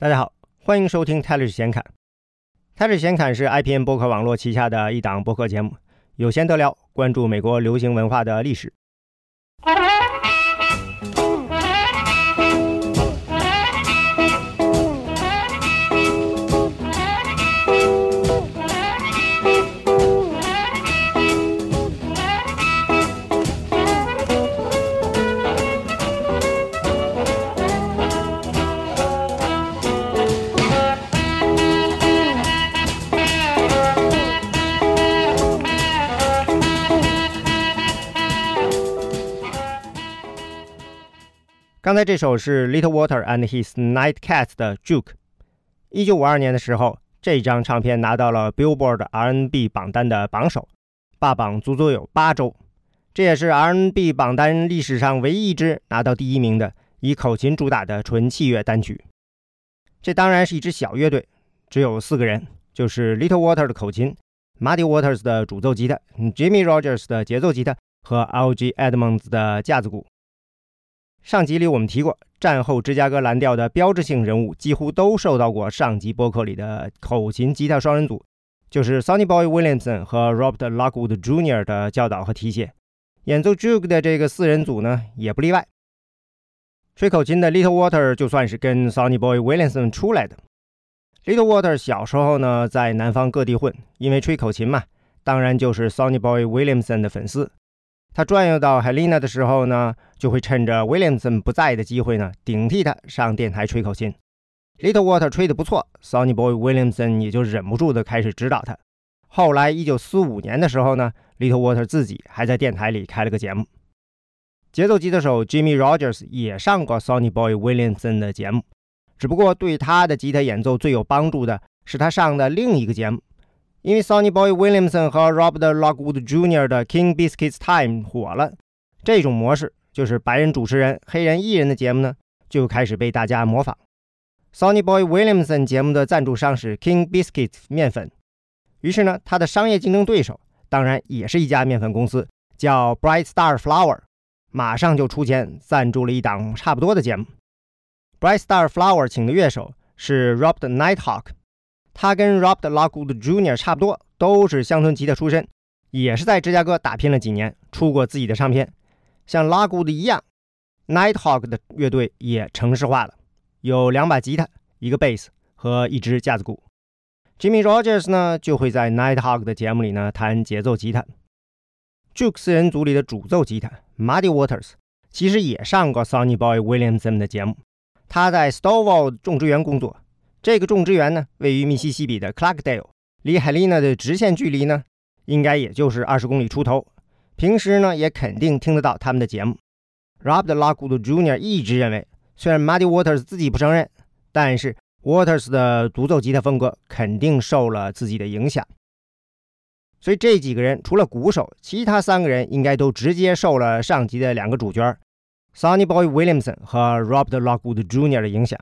大家好，欢迎收听泰勒闲侃。泰勒闲侃是 IPN 博客网络旗下的一档博客节目，有闲得聊，关注美国流行文化的历史。刚才这首是 Little Water and His Nightcats 的 Juke。一九五二年的时候，这张唱片拿到了 Billboard R&B 榜单的榜首，霸榜足足有八周。这也是 R&B 榜单历史上唯一一支拿到第一名的以口琴主打的纯器乐单曲。这当然是一支小乐队，只有四个人，就是 Little Water 的口琴，Muddy Waters 的主奏吉他，Jimmy Rogers 的节奏吉他和 L.G. Edmonds 的架子鼓。上集里我们提过，战后芝加哥蓝调的标志性人物几乎都受到过上集播客里的口琴吉他双人组，就是 Sonny Boy Williamson 和 Robert Lockwood Jr. 的教导和提携。演奏 Juke 的这个四人组呢，也不例外。吹口琴的 Little Water 就算是跟 Sonny Boy Williamson 出来的。Little Water 小时候呢，在南方各地混，因为吹口琴嘛，当然就是 Sonny Boy Williamson 的粉丝。他转悠到 Helena 的时候呢，就会趁着 Williamson 不在的机会呢，顶替他上电台吹口琴。Little Water 吹得不错，Sonny Boy Williamson 也就忍不住的开始指导他。后来，1945年的时候呢，Little Water 自己还在电台里开了个节目。节奏吉他手 Jimmy Rogers 也上过 Sonny Boy Williamson 的节目，只不过对他的吉他演奏最有帮助的是他上的另一个节目。因为 Sonny Boy Williamson 和 Robert Lockwood Jr. 的 King Biscuits Time 火了，这种模式就是白人主持人、黑人艺人的节目呢，就开始被大家模仿。Sonny Boy Williamson 节目的赞助商是 King Biscuits 面粉，于是呢，他的商业竞争对手当然也是一家面粉公司，叫 Bright Star Flour，马上就出钱赞助了一档差不多的节目。Bright Star Flour 请的乐手是 Robert Nighthawk。他跟 Robert Lockwood Jr. 差不多，都是乡村吉他出身，也是在芝加哥打拼了几年，出过自己的唱片。像 Lockwood 一样，Nighthawk 的乐队也城市化了，有两把吉他、一个贝斯和一支架子鼓。Jimmy Rogers 呢，就会在 Nighthawk 的节目里呢弹节奏吉他。Juke 四人组里的主奏吉他 Muddy Waters 其实也上过 Sonny Boy Williamson 的节目，他在 Stovall 种植园工作。这个种植园呢，位于密西西比的 Clarkdale，离海丽娜的直线距离呢，应该也就是二十公里出头。平时呢，也肯定听得到他们的节目。Robert Lockwood Jr. 一直认为，虽然 Muddy Waters 自己不承认，但是 Waters 的独奏吉他风格肯定受了自己的影响。所以这几个人除了鼓手，其他三个人应该都直接受了上集的两个主角 Sonny Boy Williamson 和 Robert Lockwood Jr. 的影响。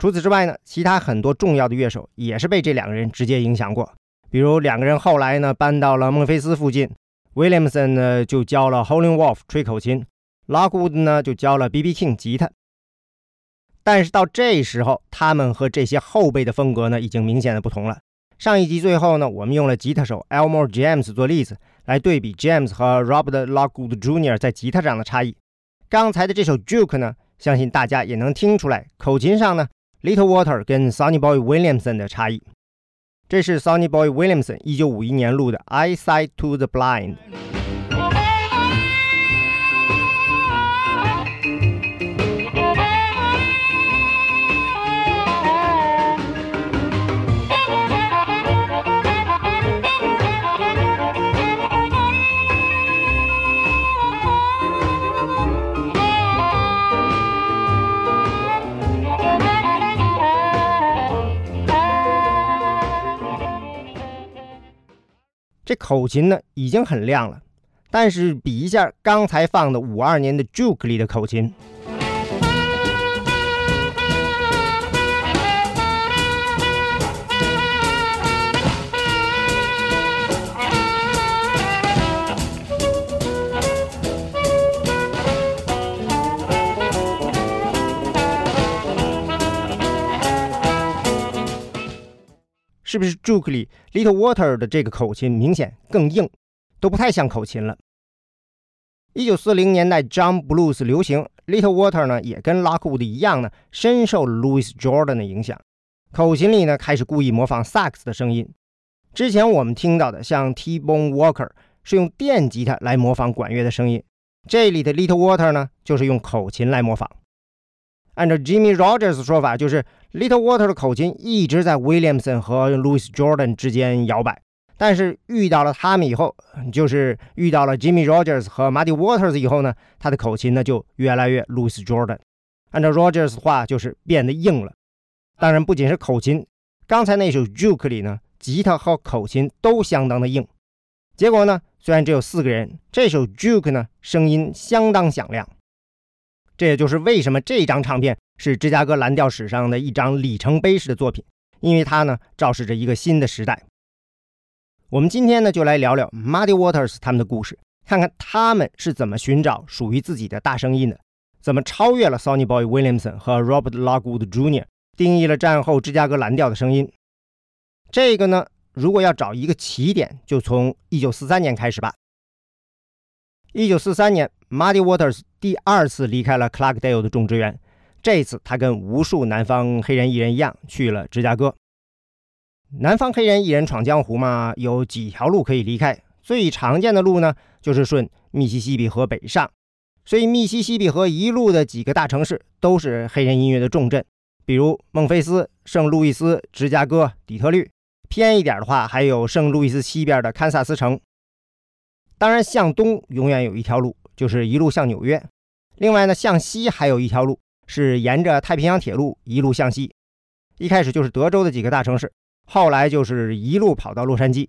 除此之外呢，其他很多重要的乐手也是被这两个人直接影响过。比如两个人后来呢搬到了孟菲斯附近，Williamson 呢就教了 Howling Wolf 吹口琴，Lockwood 呢就教了 B.B. King 吉他。但是到这时候，他们和这些后辈的风格呢已经明显的不同了。上一集最后呢，我们用了吉他手 Elmore James 做例子来对比 James 和 Robert Lockwood Jr. 在吉他上的差异。刚才的这首 Juke 呢，相信大家也能听出来，口琴上呢。Little Water 跟 Sonny Boy Williamson 的差异，这是 Sonny Boy Williamson 一九五一年录的《Eyesight to the Blind》。这口琴呢已经很亮了，但是比一下刚才放的五二年的 Juke 里的口琴。是不是 Juke 里 Little Water 的这个口琴明显更硬，都不太像口琴了。一九四零年代，John Blues 流行，Little Water 呢也跟 Lockwood 一样呢，深受 Louis Jordan 的影响。口琴里呢开始故意模仿萨克斯的声音。之前我们听到的像 T-Bone Walker 是用电吉他来模仿管乐的声音，这里的 Little Water 呢就是用口琴来模仿。按照 Jimmy Rogers 的说法，就是 Little Water 的口琴一直在 Williamson 和 Louis Jordan 之间摇摆。但是遇到了他们以后，就是遇到了 Jimmy Rogers 和 Muddy Waters 以后呢，他的口琴呢就越来越 Louis Jordan。按照 Rogers 的话，就是变得硬了。当然，不仅是口琴，刚才那首 Juke 里呢，吉他和口琴都相当的硬。结果呢，虽然只有四个人，这首 Juke 呢声音相当响亮。这也就是为什么这张唱片是芝加哥蓝调史上的一张里程碑式的作品，因为它呢昭示着一个新的时代。我们今天呢，就来聊聊 Muddy Waters 他们的故事，看看他们是怎么寻找属于自己的大声音的，怎么超越了 Sonny Boy Williamson 和 Robert Lockwood Jr.，定义了战后芝加哥蓝调的声音。这个呢，如果要找一个起点，就从1943年开始吧。1943年，Muddy Waters 第二次离开了 Clarkdale 的种植园，这次他跟无数南方黑人艺人一样，去了芝加哥。南方黑人艺人闯江湖嘛，有几条路可以离开。最常见的路呢，就是顺密西西比河北上。所以，密西西比河一路的几个大城市都是黑人音乐的重镇，比如孟菲斯、圣路易斯、芝加哥、底特律。偏一点的话，还有圣路易斯西边的堪萨斯城。当然，向东永远有一条路，就是一路向纽约。另外呢，向西还有一条路，是沿着太平洋铁路一路向西。一开始就是德州的几个大城市。后来就是一路跑到洛杉矶，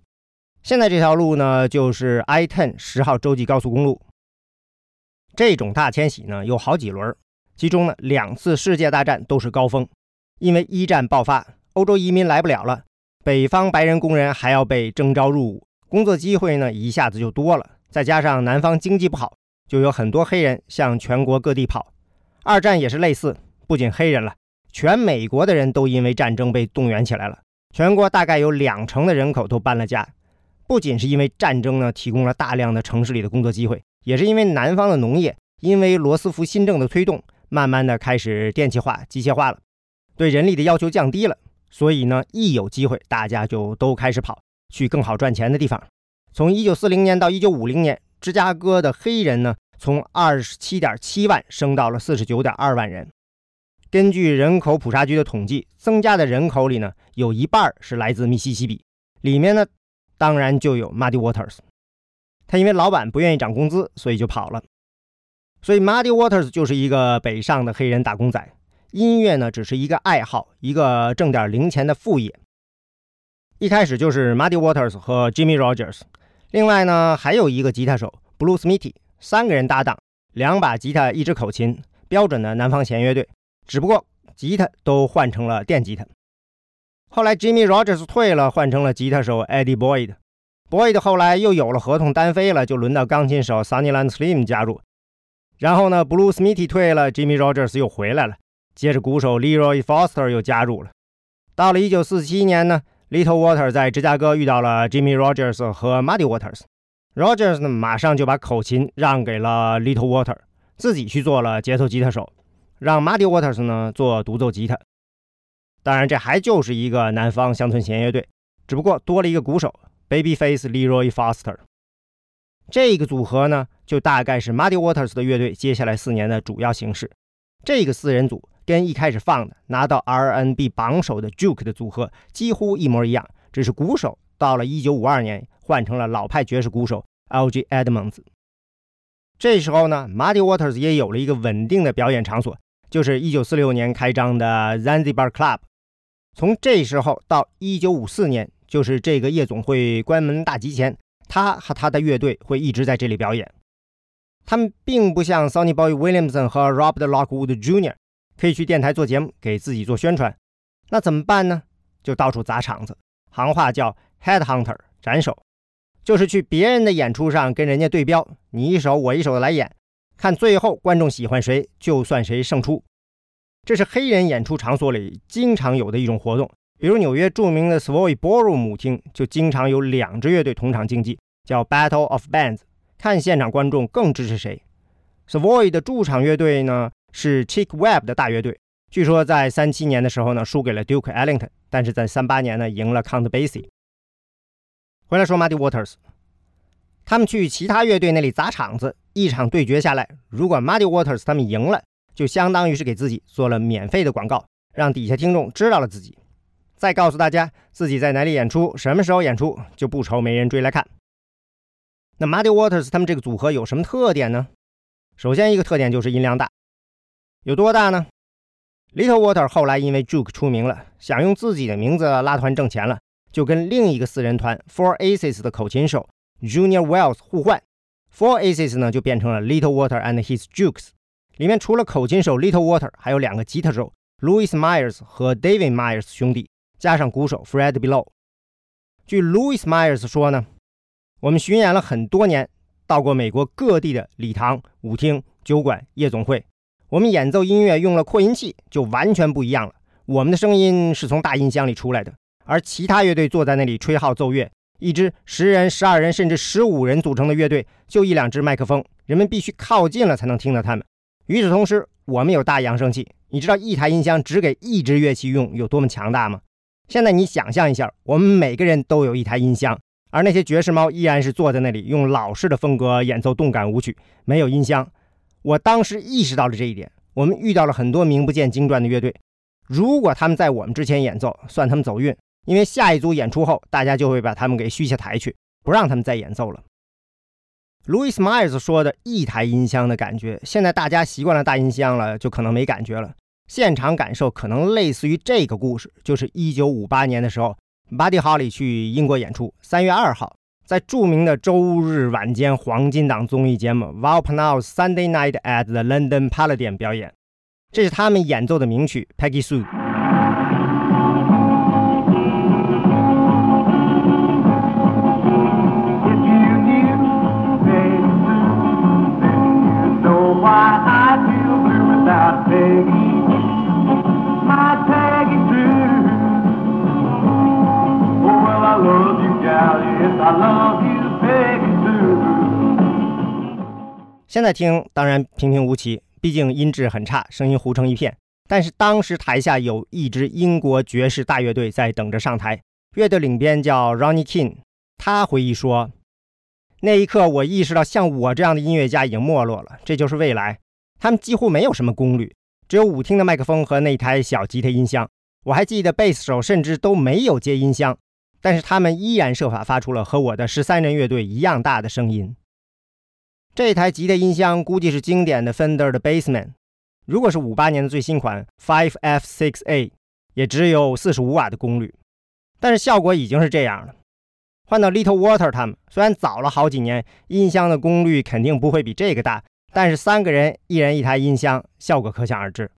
现在这条路呢就是 I-10 十号洲际高速公路。这种大迁徙呢有好几轮，其中呢两次世界大战都是高峰，因为一战爆发，欧洲移民来不了了，北方白人工人还要被征召入伍，工作机会呢一下子就多了，再加上南方经济不好，就有很多黑人向全国各地跑。二战也是类似，不仅黑人了，全美国的人都因为战争被动员起来了。全国大概有两成的人口都搬了家，不仅是因为战争呢，提供了大量的城市里的工作机会，也是因为南方的农业因为罗斯福新政的推动，慢慢的开始电气化、机械化了，对人力的要求降低了，所以呢，一有机会，大家就都开始跑去更好赚钱的地方。从一九四零年到一九五零年，芝加哥的黑人呢，从二十七点七万升到了四十九点二万人。根据人口普查局的统计，增加的人口里呢，有一半是来自密西西比，里面呢，当然就有 Muddy Waters。他因为老板不愿意涨工资，所以就跑了。所以 Muddy Waters 就是一个北上的黑人打工仔，音乐呢只是一个爱好，一个挣点零钱的副业。一开始就是 Muddy Waters 和 Jimmy Rogers，另外呢还有一个吉他手 Blue Smithy，三个人搭档，两把吉他，一支口琴，标准的南方弦乐队。只不过吉他都换成了电吉他。后来 Jimmy Rogers 退了，换成了吉他手 Eddie Boyd。Boyd 后来又有了合同单飞了，就轮到钢琴手 Sunnyland Slim 加入。然后呢，Blue Smithy 退了，Jimmy Rogers 又回来了。接着鼓手 Leroy Foster 又加入了。到了1947年呢，Little Water 在芝加哥遇到了 Jimmy Rogers 和 Muddy Waters。Rogers 呢马上就把口琴让给了 Little Water，自己去做了节奏吉他手。让 Muddy Waters 呢做独奏吉他，当然这还就是一个南方乡村弦乐队，只不过多了一个鼓手 Babyface Leroy Foster。这个组合呢，就大概是 Muddy Waters 的乐队接下来四年的主要形式。这个四人组跟一开始放的拿到 R&B 榜首的 Juke 的组合几乎一模一样，只是鼓手到了1952年换成了老派爵士鼓手 L.G. Edmonds。这时候呢，Muddy Waters 也有了一个稳定的表演场所。就是一九四六年开张的 Zanzibar Club，从这时候到一九五四年，就是这个夜总会关门大吉前，他和他的乐队会一直在这里表演。他们并不像 Sonny Boy Williamson 和 Robert Lockwood Jr. 可以去电台做节目，给自己做宣传。那怎么办呢？就到处砸场子，行话叫 Head Hunter，斩首，就是去别人的演出上跟人家对标，你一首我一首的来演。看最后观众喜欢谁，就算谁胜出。这是黑人演出场所里经常有的一种活动，比如纽约著名的 Savoy Ballroom 舞厅就经常有两支乐队同场竞技，叫 Battle of Bands，看现场观众更支持谁。Savoy 的驻场乐队呢是 Chick Webb 的大乐队，据说在三七年的时候呢输给了 Duke Ellington，但是在三八年呢赢了 Count Basie。回来说 Muddy Waters，他们去其他乐队那里砸场子，一场对决下来，如果 Muddy Waters 他们赢了，就相当于是给自己做了免费的广告，让底下听众知道了自己。再告诉大家自己在哪里演出，什么时候演出，就不愁没人追来看。那 Muddy Waters 他们这个组合有什么特点呢？首先一个特点就是音量大，有多大呢？Little Water 后来因为 Juke 出名了，想用自己的名字拉团挣钱了，就跟另一个四人团 Four Aces 的口琴手 Junior Wells 互换，Four Aces 呢就变成了 Little Water and His Jukes。里面除了口琴手 Little Water，还有两个吉他手 Louis Myers 和 David Myers 兄弟。加上鼓手 Fred Below。据 Louis Myers 说呢，我们巡演了很多年，到过美国各地的礼堂、舞厅、酒馆、夜总会。我们演奏音乐用了扩音器，就完全不一样了。我们的声音是从大音箱里出来的，而其他乐队坐在那里吹号奏乐，一支十人、十二人甚至十五人组成的乐队，就一两只麦克风，人们必须靠近了才能听到他们。与此同时，我们有大扬声器。你知道一台音箱只给一支乐器用有多么强大吗？现在你想象一下，我们每个人都有一台音箱，而那些爵士猫依然是坐在那里用老式的风格演奏动感舞曲，没有音箱。我当时意识到了这一点。我们遇到了很多名不见经传的乐队，如果他们在我们之前演奏，算他们走运，因为下一组演出后，大家就会把他们给续下台去，不让他们再演奏了。Louis Myers 说的一台音箱的感觉，现在大家习惯了大音箱了，就可能没感觉了。现场感受可能类似于这个故事，就是一九五八年的时候，Buddy Holly 去英国演出，三月二号在著名的周日晚间黄金档综艺节目《Val Parnell's Sunday Night at the London Palladium》表演，这是他们演奏的名曲《Peggy Sue》。现在听当然平平无奇，毕竟音质很差，声音糊成一片。但是当时台下有一支英国爵士大乐队在等着上台，乐队领编叫 Ronnie King，他回忆说：“那一刻我意识到，像我这样的音乐家已经没落了，这就是未来。他们几乎没有什么功率，只有舞厅的麦克风和那台小吉他音箱。我还记得贝斯手甚至都没有接音箱，但是他们依然设法发出了和我的十三人乐队一样大的声音。”这台吉他音箱估计是经典的 Fender 的 Bassman，如果是五八年的最新款 Five F Six A，也只有四十五瓦的功率，但是效果已经是这样了。换到 Little Water 他们，虽然早了好几年，音箱的功率肯定不会比这个大，但是三个人一人一台音箱，效果可想而知。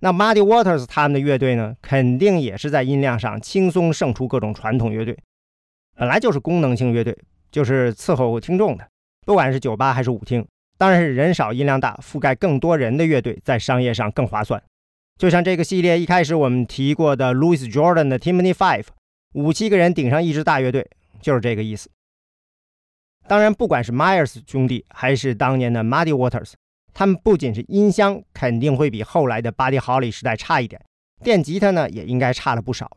那 Muddy Waters 他们的乐队呢，肯定也是在音量上轻松胜出各种传统乐队，本来就是功能性乐队，就是伺候听众的。不管是酒吧还是舞厅，当然是人少音量大、覆盖更多人的乐队，在商业上更划算。就像这个系列一开始我们提过的 Louis Jordan 的 Timpani Five，五七个人顶上一支大乐队，就是这个意思。当然，不管是 Myers 兄弟还是当年的 Muddy Waters，他们不仅是音箱肯定会比后来的 Buddy Holly 时代差一点，电吉他呢也应该差了不少。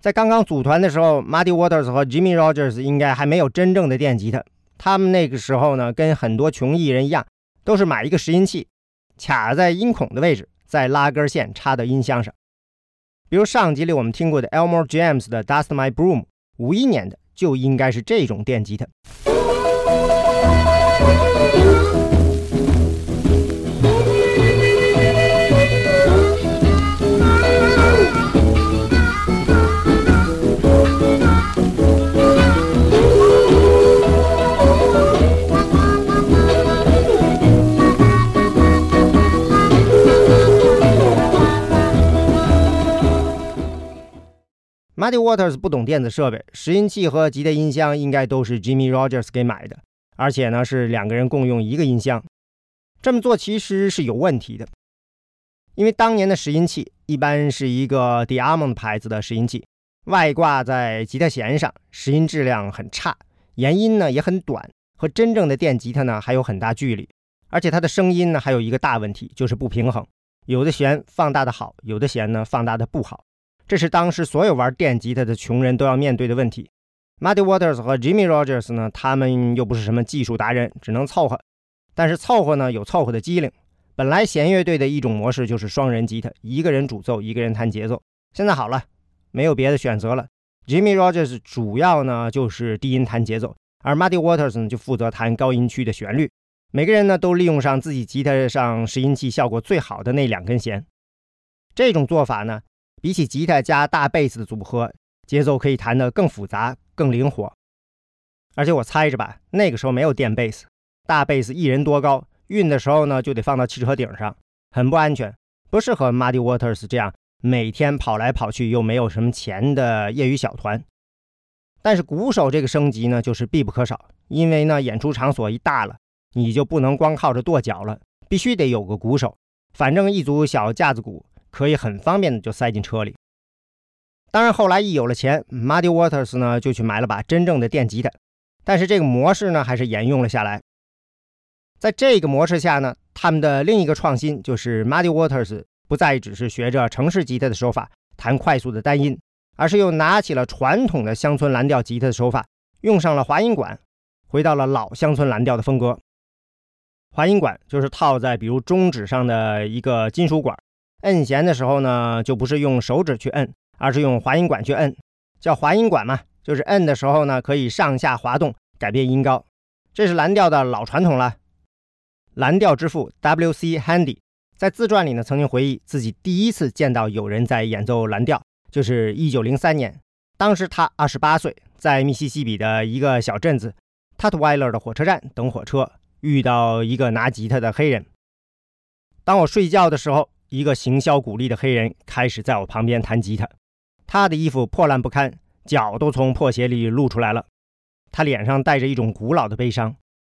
在刚刚组团的时候，Muddy Waters 和 Jimmy Rogers 应该还没有真正的电吉他。他们那个时候呢，跟很多穷艺人一样，都是买一个拾音器，卡在音孔的位置，再拉根线插到音箱上。比如上集里我们听过的 Elmore James 的 Dust My Broom，五一年的就应该是这种电吉他。Muddy Waters 不懂电子设备，拾音器和吉他音箱应该都是 Jimmy Rogers 给买的，而且呢是两个人共用一个音箱。这么做其实是有问题的，因为当年的拾音器一般是一个 Diamond 牌子的拾音器，外挂在吉他弦上，拾音质量很差，延音呢也很短，和真正的电吉他呢还有很大距离。而且它的声音呢还有一个大问题，就是不平衡，有的弦放大的好，有的弦呢放大的不好。这是当时所有玩电吉他的穷人都要面对的问题。Muddy Waters 和 Jimmy Rogers 呢，他们又不是什么技术达人，只能凑合。但是凑合呢有凑合的机灵。本来弦乐队的一种模式就是双人吉他，一个人主奏，一个人弹节奏。现在好了，没有别的选择了。Jimmy Rogers 主要呢就是低音弹节奏，而 Muddy Waters 呢就负责弹高音区的旋律。每个人呢都利用上自己吉他上拾音器效果最好的那两根弦。这种做法呢，比起吉他加大贝斯的组合，节奏可以弹得更复杂、更灵活。而且我猜着吧，那个时候没有电贝斯，大贝斯一人多高。运的时候呢，就得放到汽车顶上，很不安全，不适合 Muddy Waters 这样每天跑来跑去又没有什么钱的业余小团。但是鼓手这个升级呢，就是必不可少，因为呢，演出场所一大了，你就不能光靠着跺脚了，必须得有个鼓手。反正一组小架子鼓可以很方便的就塞进车里。当然后来一有了钱，Muddy Waters 呢就去买了把真正的电吉他，但是这个模式呢还是沿用了下来。在这个模式下呢，他们的另一个创新就是 Muddy Waters 不再只是学着城市吉他的手法弹快速的单音，而是又拿起了传统的乡村蓝调吉他的手法，用上了滑音管，回到了老乡村蓝调的风格。滑音管就是套在比如中指上的一个金属管，摁弦的时候呢，就不是用手指去摁，而是用滑音管去摁，叫滑音管嘛，就是摁的时候呢，可以上下滑动改变音高，这是蓝调的老传统了。蓝调之父 W.C. Handy 在自传里呢，曾经回忆自己第一次见到有人在演奏蓝调，就是1903年。当时他28岁，在密西西比的一个小镇子 Tutwiler 的火车站等火车，遇到一个拿吉他的黑人。当我睡觉的时候，一个行销鼓励的黑人开始在我旁边弹吉他。他的衣服破烂不堪，脚都从破鞋里露出来了。他脸上带着一种古老的悲伤。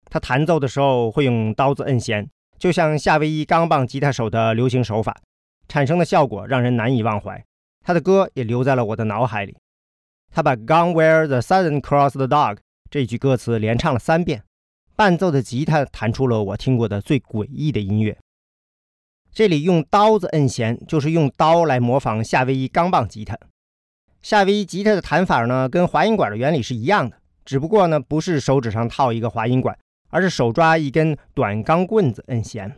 他弹奏的时候会用刀子摁弦，就像夏威夷钢棒吉他手的流行手法，产生的效果让人难以忘怀。他的歌也留在了我的脑海里。他把 “Gone where the sun crossed the dog” 这句歌词连唱了三遍，伴奏的吉他弹出了我听过的最诡异的音乐。这里用刀子摁弦，就是用刀来模仿夏威夷钢棒吉他。夏威夷吉他的弹法呢，跟滑音管的原理是一样的，只不过呢，不是手指上套一个滑音管。而是手抓一根短钢棍子摁弦，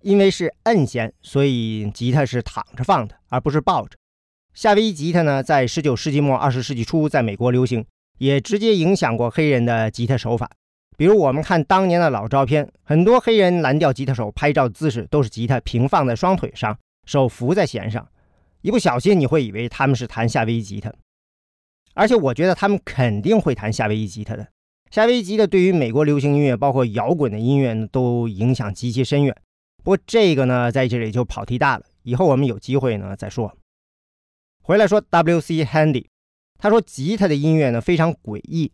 因为是摁弦，所以吉他是躺着放的，而不是抱着。夏威夷吉他呢，在19世纪末、20世纪初在美国流行，也直接影响过黑人的吉他手法。比如我们看当年的老照片，很多黑人蓝调吉他手拍照姿势都是吉他平放在双腿上，手扶在弦上，一不小心你会以为他们是弹夏威夷吉他。而且我觉得他们肯定会弹夏威夷吉他的。夏威夷吉他对于美国流行音乐，包括摇滚的音乐呢，都影响极其深远。不过这个呢，在这里就跑题大了，以后我们有机会呢再说。回来说 W.C. Handy，他说吉他的音乐呢非常诡异。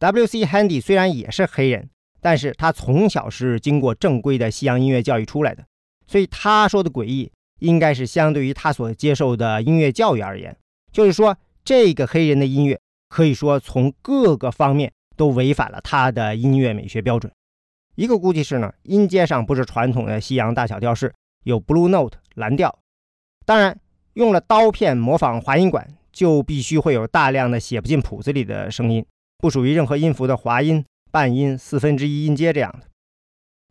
W.C. Handy 虽然也是黑人，但是他从小是经过正规的西洋音乐教育出来的，所以他说的诡异，应该是相对于他所接受的音乐教育而言，就是说这个黑人的音乐可以说从各个方面。都违反了他的音乐美学标准。一个估计是呢，音阶上不是传统的西洋大小调式，有 blue note 蓝调。当然，用了刀片模仿滑音管，就必须会有大量的写不进谱子里的声音，不属于任何音符的滑音、半音、四分之一音阶这样的。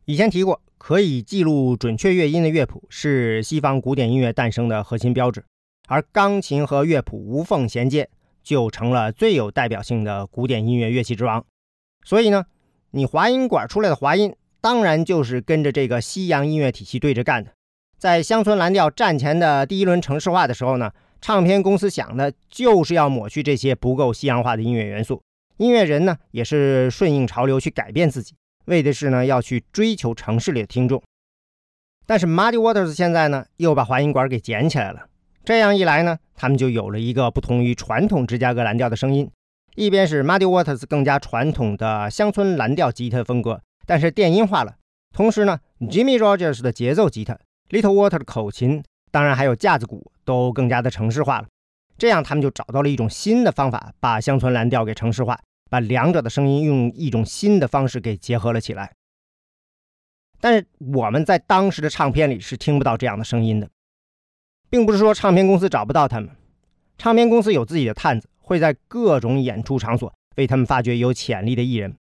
以前提过，可以记录准确乐音的乐谱是西方古典音乐诞生的核心标志，而钢琴和乐谱无缝衔接。就成了最有代表性的古典音乐乐器之王。所以呢，你滑音管出来的滑音，当然就是跟着这个西洋音乐体系对着干的。在乡村蓝调战前的第一轮城市化的时候呢，唱片公司想的就是要抹去这些不够西洋化的音乐元素。音乐人呢，也是顺应潮流去改变自己，为的是呢要去追求城市里的听众。但是 Muddy Waters 现在呢，又把滑音管给捡起来了。这样一来呢，他们就有了一个不同于传统芝加哥蓝调的声音。一边是 Muddy Waters 更加传统的乡村蓝调吉他风格，但是电音化了；同时呢，Jimmy Rogers 的节奏吉他、Little Water 的口琴当然还有架子鼓，都更加的城市化了。这样，他们就找到了一种新的方法，把乡村蓝调给城市化，把两者的声音用一种新的方式给结合了起来。但是我们在当时的唱片里是听不到这样的声音的，并不是说唱片公司找不到他们，唱片公司有自己的探子，会在各种演出场所为他们发掘有潜力的艺人。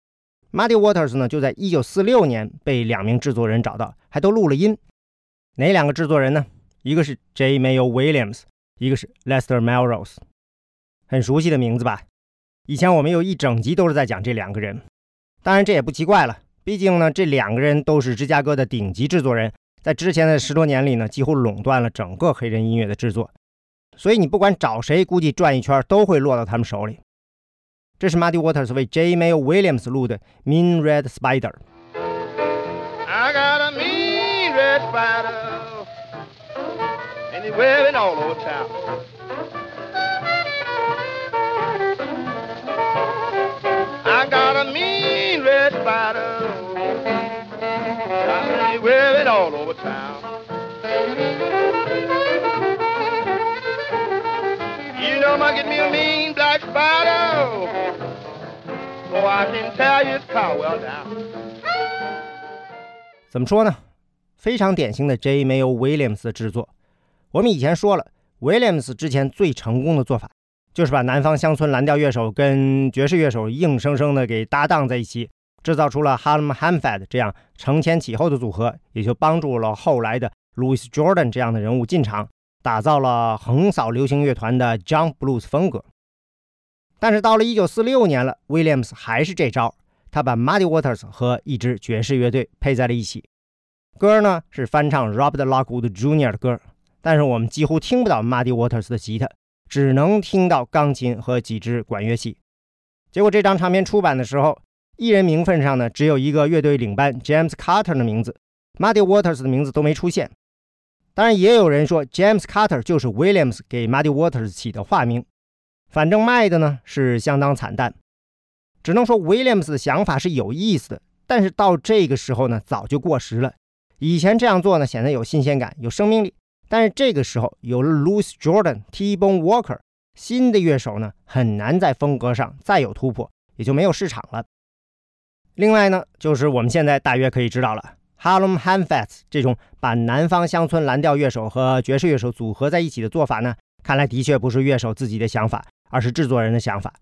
Muddy Waters 呢，就在1946年被两名制作人找到，还都录了音。哪两个制作人呢？一个是 J. Mayo Williams，一个是 Lester Melrose，很熟悉的名字吧？以前我们有一整集都是在讲这两个人，当然这也不奇怪了。毕竟呢，这两个人都是芝加哥的顶级制作人，在之前的十多年里呢，几乎垄断了整个黑人音乐的制作，所以你不管找谁，估计转一圈都会落到他们手里。这是 Muddy Waters 为 Jmay Williams 录的《Mean Red Spider》。怎么说呢？非常典型的 J. Mayo Williams 的制作。我们以前说了，Williams 之前最成功的做法，就是把南方乡村蓝调乐手跟爵士乐手硬生生的给搭档在一起。制造出了 Harlem h a m f a d 这样承前启后的组合，也就帮助了后来的 Louis Jordan 这样的人物进场，打造了横扫流行乐团的 Jump Blues 风格。但是到了1946年了，Williams 还是这招，他把 Muddy Waters 和一支爵士乐队配在了一起。歌呢是翻唱 Robert Lockwood Jr. 的歌，但是我们几乎听不到 Muddy Waters 的吉他，只能听到钢琴和几支管乐器。结果这张唱片出版的时候。艺人名分上呢，只有一个乐队领班 James Carter 的名字，Muddy Waters 的名字都没出现。当然，也有人说 James Carter 就是 Williams 给 Muddy Waters 起的化名。反正卖的呢是相当惨淡。只能说 Williams 的想法是有意思的，但是到这个时候呢，早就过时了。以前这样做呢，显得有新鲜感、有生命力。但是这个时候有了 Louis Jordan、T-Bone Walker，新的乐手呢，很难在风格上再有突破，也就没有市场了。另外呢，就是我们现在大约可以知道了，Harlem h a n f a t s 这种把南方乡村蓝调乐手和爵士乐手组合在一起的做法呢，看来的确不是乐手自己的想法，而是制作人的想法。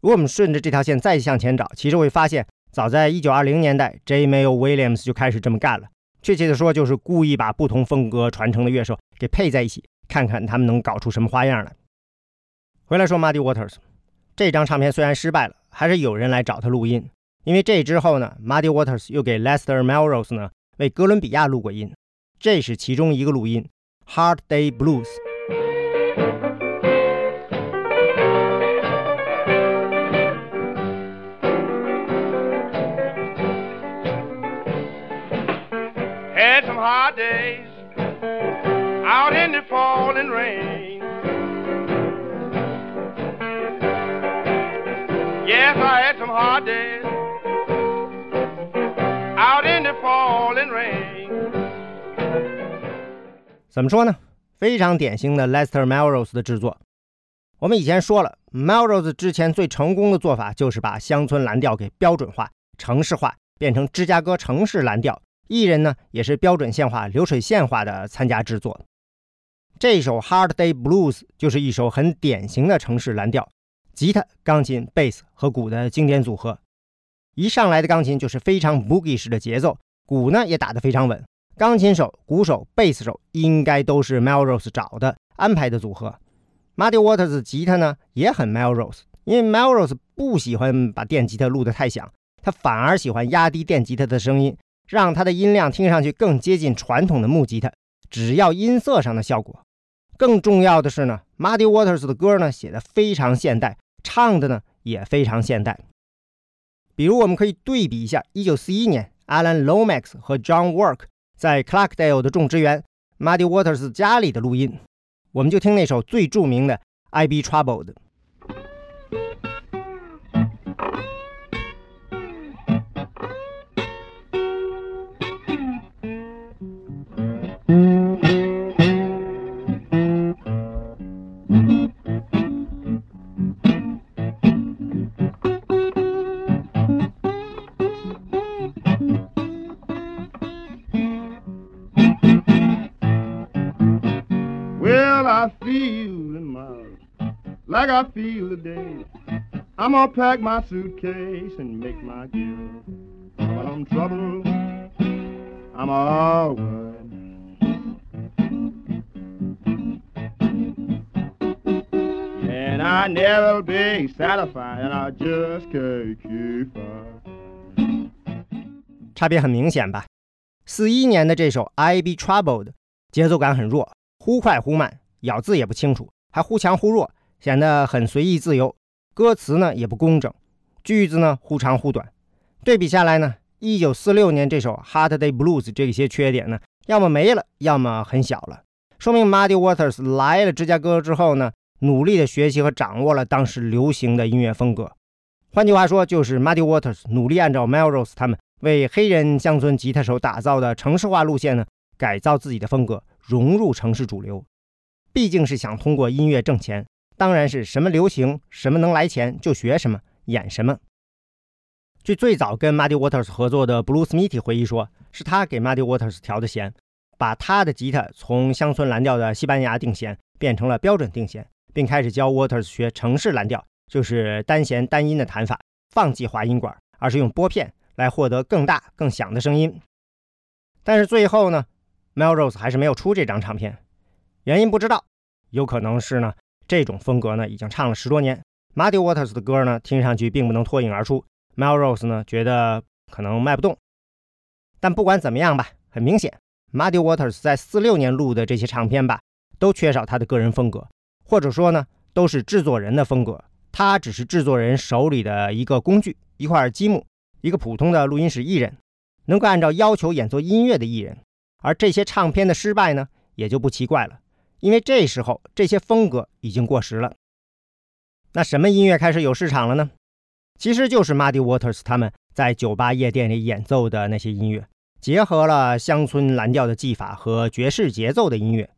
如果我们顺着这条线再向前找，其实会发现，早在1920年代，J. Mayo Williams 就开始这么干了。确切的说，就是故意把不同风格传承的乐手给配在一起，看看他们能搞出什么花样来。回来说 Muddy Waters，这张唱片虽然失败了，还是有人来找他录音。因为这之后呢，Muddy Waters 又给 Lester Melrose 呢为哥伦比亚录过音，这是其中一个录音，《Hard Day Blues》。Had some hard days out in the falling rain. Yes, I had some hard days. Fall in rain。怎么说呢？非常典型的 Lester Melrose 的制作。我们以前说了，Melrose 之前最成功的做法就是把乡村蓝调给标准化、城市化，变成芝加哥城市蓝调。艺人呢也是标准线化、流水线化的参加制作。这首 Hard Day Blues 就是一首很典型的城市蓝调，吉他、钢琴、贝斯和鼓的经典组合。一上来的钢琴就是非常 boogie 式的节奏，鼓呢也打得非常稳。钢琴手、鼓手、贝斯手应该都是 Melrose 找的安排的组合。Muddy Waters 吉他呢也很 Melrose，因为 Melrose 不喜欢把电吉他录得太响，他反而喜欢压低电吉他的声音，让他的音量听上去更接近传统的木吉他，只要音色上的效果。更重要的是呢，Muddy Waters 的歌呢写的非常现代，唱的呢也非常现代。比如，我们可以对比一下1941年 Alan Lomax 和 John Work 在 Clarkdale 的种植园 Muddy Waters 家里的录音，我们就听那首最著名的《I Be Troubled》。like I feel today. I'm gonna pack my suitcase and make my give. When I'm trouble, I'm alright. And I never be satisfied, and I just can't keep up. 差别很明显吧？四一年的这首《I Be Troubled》节奏感很弱，忽快忽慢，咬字也不清楚，还忽强忽弱， 显得很随意自由。歌词呢也不工整，句子呢忽长忽短。对比下来呢，一九四六年这首《Hard Day Blues》这些缺点呢，要么没了，要么很小了。说明 Muddy Waters 来了芝加哥之后呢，努力的学习和掌握了当时流行的音乐风格。换句话说，就是 Muddy Waters 努力按照 Melrose 他们为黑人乡村吉他手打造的城市化路线呢，改造自己的风格，融入城市主流。毕竟是想通过音乐挣钱。当然是什么流行，什么能来钱就学什么，演什么。据最早跟 Muddy Waters 合作的 Bluesmith 回忆说，是他给 Muddy Waters 调的弦，把他的吉他从乡村蓝调的西班牙定弦变成了标准定弦，并开始教 Waters 学城市蓝调，就是单弦单音的弹法，放弃滑音管，而是用拨片来获得更大更响的声音。但是最后呢，Melrose 还是没有出这张唱片，原因不知道，有可能是呢。这种风格呢，已经唱了十多年。Muddy Waters 的歌呢，听上去并不能脱颖而出。Melrose 呢，觉得可能卖不动。但不管怎么样吧，很明显，Muddy Waters 在四六年录的这些唱片吧，都缺少他的个人风格，或者说呢，都是制作人的风格。他只是制作人手里的一个工具，一块积木，一个普通的录音室艺人，能够按照要求演奏音乐的艺人。而这些唱片的失败呢，也就不奇怪了。因为这时候这些风格已经过时了，那什么音乐开始有市场了呢？其实就是 Muddy Waters 他们在酒吧夜店里演奏的那些音乐，结合了乡村蓝调的技法和爵士节奏的音乐。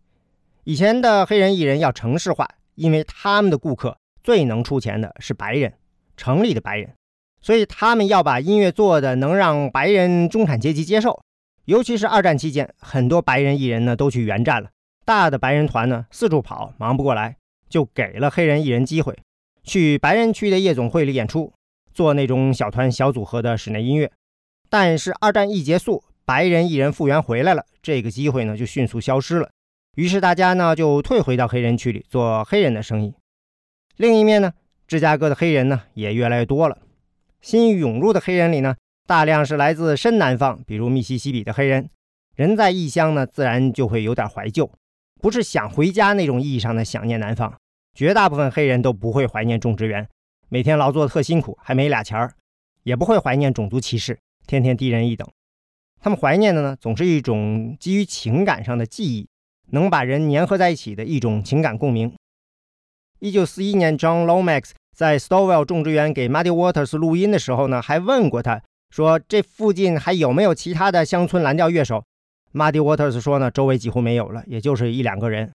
以前的黑人艺人要城市化，因为他们的顾客最能出钱的是白人，城里的白人，所以他们要把音乐做的能让白人中产阶级接受。尤其是二战期间，很多白人艺人呢都去援战了。大的白人团呢四处跑，忙不过来，就给了黑人艺人机会，去白人区的夜总会里演出，做那种小团小组合的室内音乐。但是二战一结束，白人艺人复员回来了，这个机会呢就迅速消失了。于是大家呢就退回到黑人区里做黑人的生意。另一面呢，芝加哥的黑人呢也越来越多了，新涌入的黑人里呢，大量是来自深南方，比如密西西比的黑人。人在异乡呢，自然就会有点怀旧。不是想回家那种意义上的想念南方，绝大部分黑人都不会怀念种植园，每天劳作特辛苦，还没俩钱儿，也不会怀念种族歧视，天天低人一等。他们怀念的呢，总是一种基于情感上的记忆，能把人粘合在一起的一种情感共鸣。一九四一年，John Lomax 在 Stowell 种植园给 Muddy Waters 录音的时候呢，还问过他说：“这附近还有没有其他的乡村蓝调乐手？” Muddy Waters 说呢，周围几乎没有了，也就是一两个人。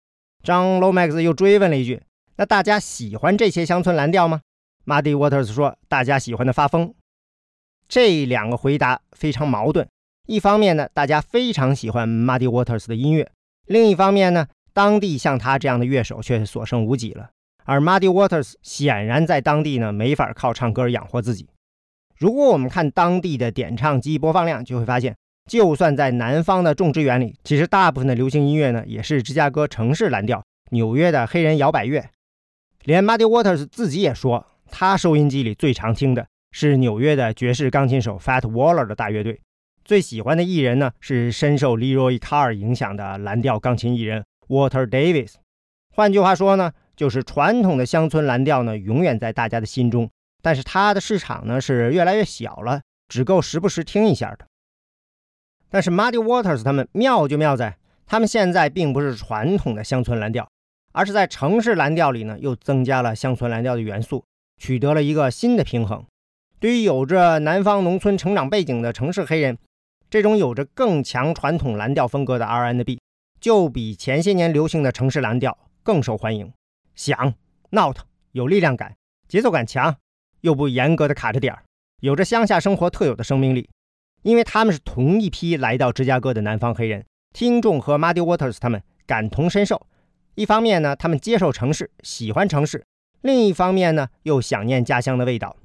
张 Lomax 又追问了一句：“那大家喜欢这些乡村蓝调吗？”Muddy Waters 说：“大家喜欢的发疯。”这两个回答非常矛盾。一方面呢，大家非常喜欢 Muddy Waters 的音乐；另一方面呢，当地像他这样的乐手却所剩无几了。而 Muddy Waters 显然在当地呢，没法靠唱歌养活自己。如果我们看当地的点唱机播放量，就会发现。就算在南方的种植园里，其实大部分的流行音乐呢，也是芝加哥城市蓝调、纽约的黑人摇摆乐。连 Muddy Waters 自己也说，他收音机里最常听的是纽约的爵士钢琴手 Fat Waller 的大乐队。最喜欢的艺人呢，是深受 Leroy Carr 影响的蓝调钢琴艺人 Walter Davis。换句话说呢，就是传统的乡村蓝调呢，永远在大家的心中，但是它的市场呢，是越来越小了，只够时不时听一下的。但是 Muddy Waters 他们妙就妙在，他们现在并不是传统的乡村蓝调，而是在城市蓝调里呢，又增加了乡村蓝调的元素，取得了一个新的平衡。对于有着南方农村成长背景的城市黑人，这种有着更强传统蓝调风格的 R&B，就比前些年流行的城市蓝调更受欢迎。响、闹腾，有力量感，节奏感强，又不严格的卡着点儿，有着乡下生活特有的生命力。因为他们是同一批来到芝加哥的南方黑人，听众和 Muddy Waters 他们感同身受。一方面呢，他们接受城市，喜欢城市；另一方面呢，又想念家乡的味道。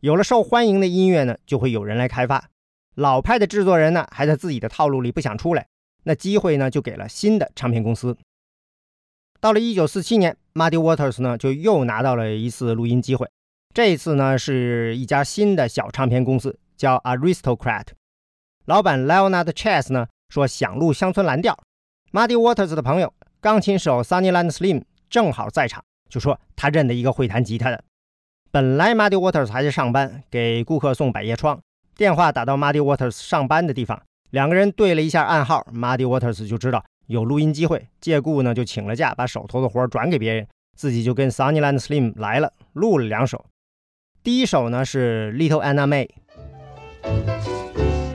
有了受欢迎的音乐呢，就会有人来开发。老派的制作人呢，还在自己的套路里不想出来，那机会呢，就给了新的唱片公司。到了1947年，Muddy Waters 呢，就又拿到了一次录音机会。这一次呢，是一家新的小唱片公司。叫 Aristocrat，老板 Leonard Chess 呢说想录乡村蓝调，Muddy Waters 的朋友钢琴手 Sunnyland Slim 正好在场，就说他认得一个会弹吉他的。本来 Muddy Waters 还在上班，给顾客送百叶窗，电话打到 Muddy Waters 上班的地方，两个人对了一下暗号，Muddy Waters 就知道有录音机会，借故呢就请了假，把手头的活转给别人，自己就跟 Sunnyland Slim 来了，录了两首。第一首呢是 Little Anna May。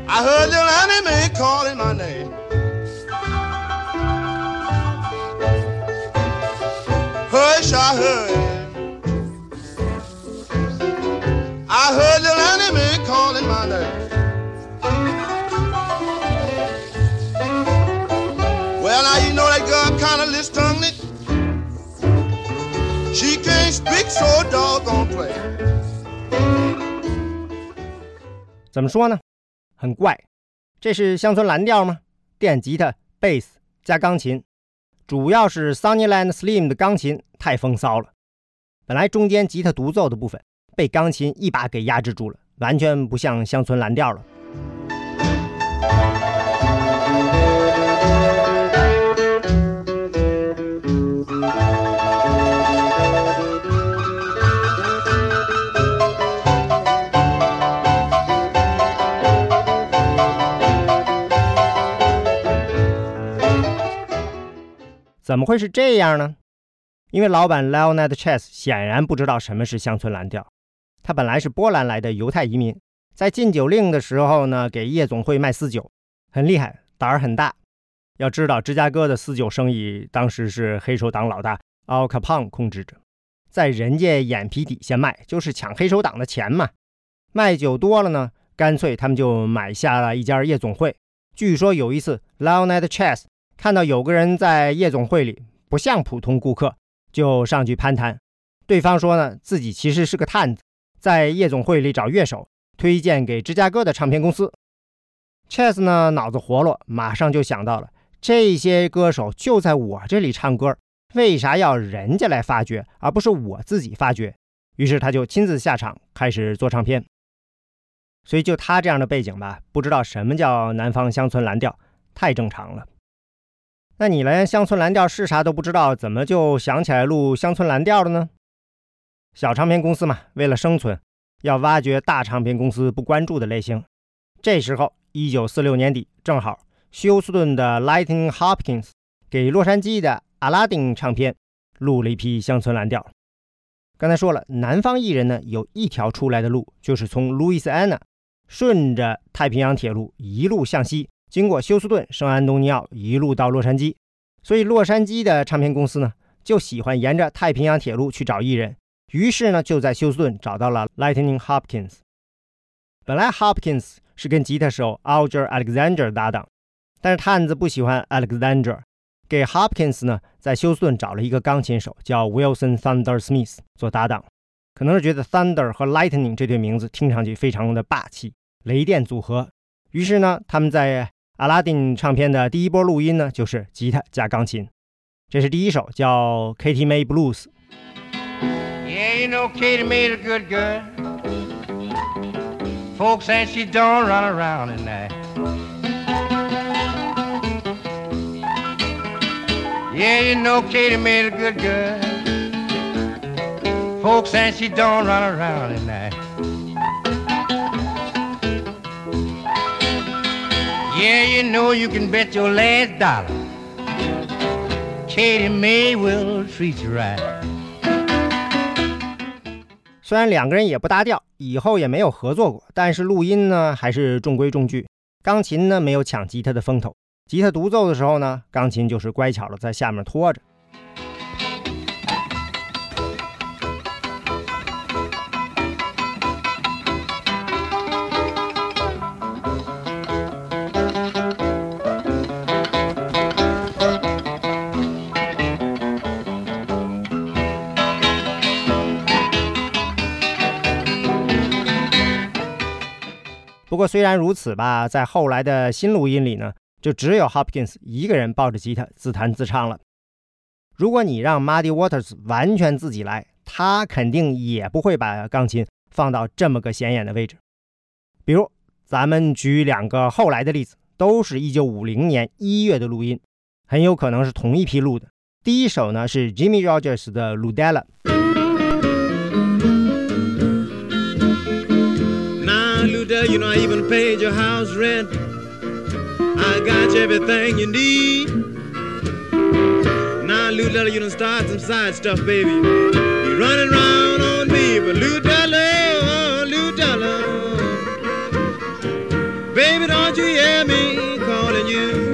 I heard little Annie Mae calling my name. Hush, I heard. I heard little Annie Mae calling my name. Well, now you know that girl kind of list. She can't speak so doggone plain. 怎么说呢？很怪，这是乡村蓝调吗？电吉他、贝斯加钢琴，主要是 Sunnyland Slim 的钢琴太风骚了。本来中间吉他独奏的部分被钢琴一把给压制住了，完全不像乡村蓝调了。怎么会是这样呢？因为老板 Leonard Chess 显然不知道什么是乡村蓝调。他本来是波兰来的犹太移民，在禁酒令的时候呢，给夜总会卖私酒，很厉害，胆儿很大。要知道，芝加哥的私酒生意当时是黑手党老大 Al Capone 控制着，在人家眼皮底下卖，就是抢黑手党的钱嘛。卖酒多了呢，干脆他们就买下了一家夜总会。据说有一次，Leonard Chess。看到有个人在夜总会里不像普通顾客，就上去攀谈。对方说呢，自己其实是个探子，在夜总会里找乐手，推荐给芝加哥的唱片公司。Chess 呢脑子活络，马上就想到了这些歌手就在我这里唱歌，为啥要人家来发掘，而不是我自己发掘？于是他就亲自下场开始做唱片。所以就他这样的背景吧，不知道什么叫南方乡村蓝调，太正常了。那你连乡村蓝调是啥都不知道，怎么就想起来录乡村蓝调了呢？小唱片公司嘛，为了生存，要挖掘大唱片公司不关注的类型。这时候，一九四六年底，正好休斯顿的 Lightning Hopkins 给洛杉矶的阿拉丁唱片录了一批乡村蓝调。刚才说了，南方艺人呢有一条出来的路，就是从路易斯安那顺着太平洋铁路一路向西。经过休斯顿、圣安东尼奥，一路到洛杉矶，所以洛杉矶的唱片公司呢，就喜欢沿着太平洋铁路去找艺人。于是呢，就在休斯顿找到了 Lightning Hopkins。本来 Hopkins 是跟吉他手 Alger Alexander 搭档，但是探子不喜欢 Alexander，给 Hopkins 呢在休斯顿找了一个钢琴手叫 Wilson Thunder Smith 做搭档。可能是觉得 Thunder 和 Lightning 这对名字听上去非常的霸气，雷电组合。于是呢，他们在阿拉丁唱片的第一波录音呢，就是吉他加钢琴。这是第一首，叫《Katie May Blues》。Yeah, you know Katie May's a good girl. Folks say she don't run around at night. Yeah, you know Katie May's a good girl. Folks say she don't run around at night. Yeah, you know you can bet your last dollar. Katie May will treat you right. 虽然两个人也不搭调，以后也没有合作过，但是录音呢还是中规中矩。钢琴呢没有抢吉他的风头，吉他独奏的时候呢，钢琴就是乖巧的在下面拖着。不过虽然如此吧，在后来的新录音里呢，就只有 Hopkins 一个人抱着吉他自弹自唱了。如果你让 Muddy Waters 完全自己来，他肯定也不会把钢琴放到这么个显眼的位置。比如，咱们举两个后来的例子，都是一九五零年一月的录音，很有可能是同一批录的。第一首呢是 Jimmy Rogers 的 Ludella。you know I even paid your house rent. I got you everything you need. Now, Luda, you done start some side stuff, baby. You running around on me, but Ludella, Ludella, baby, don't you hear me calling you?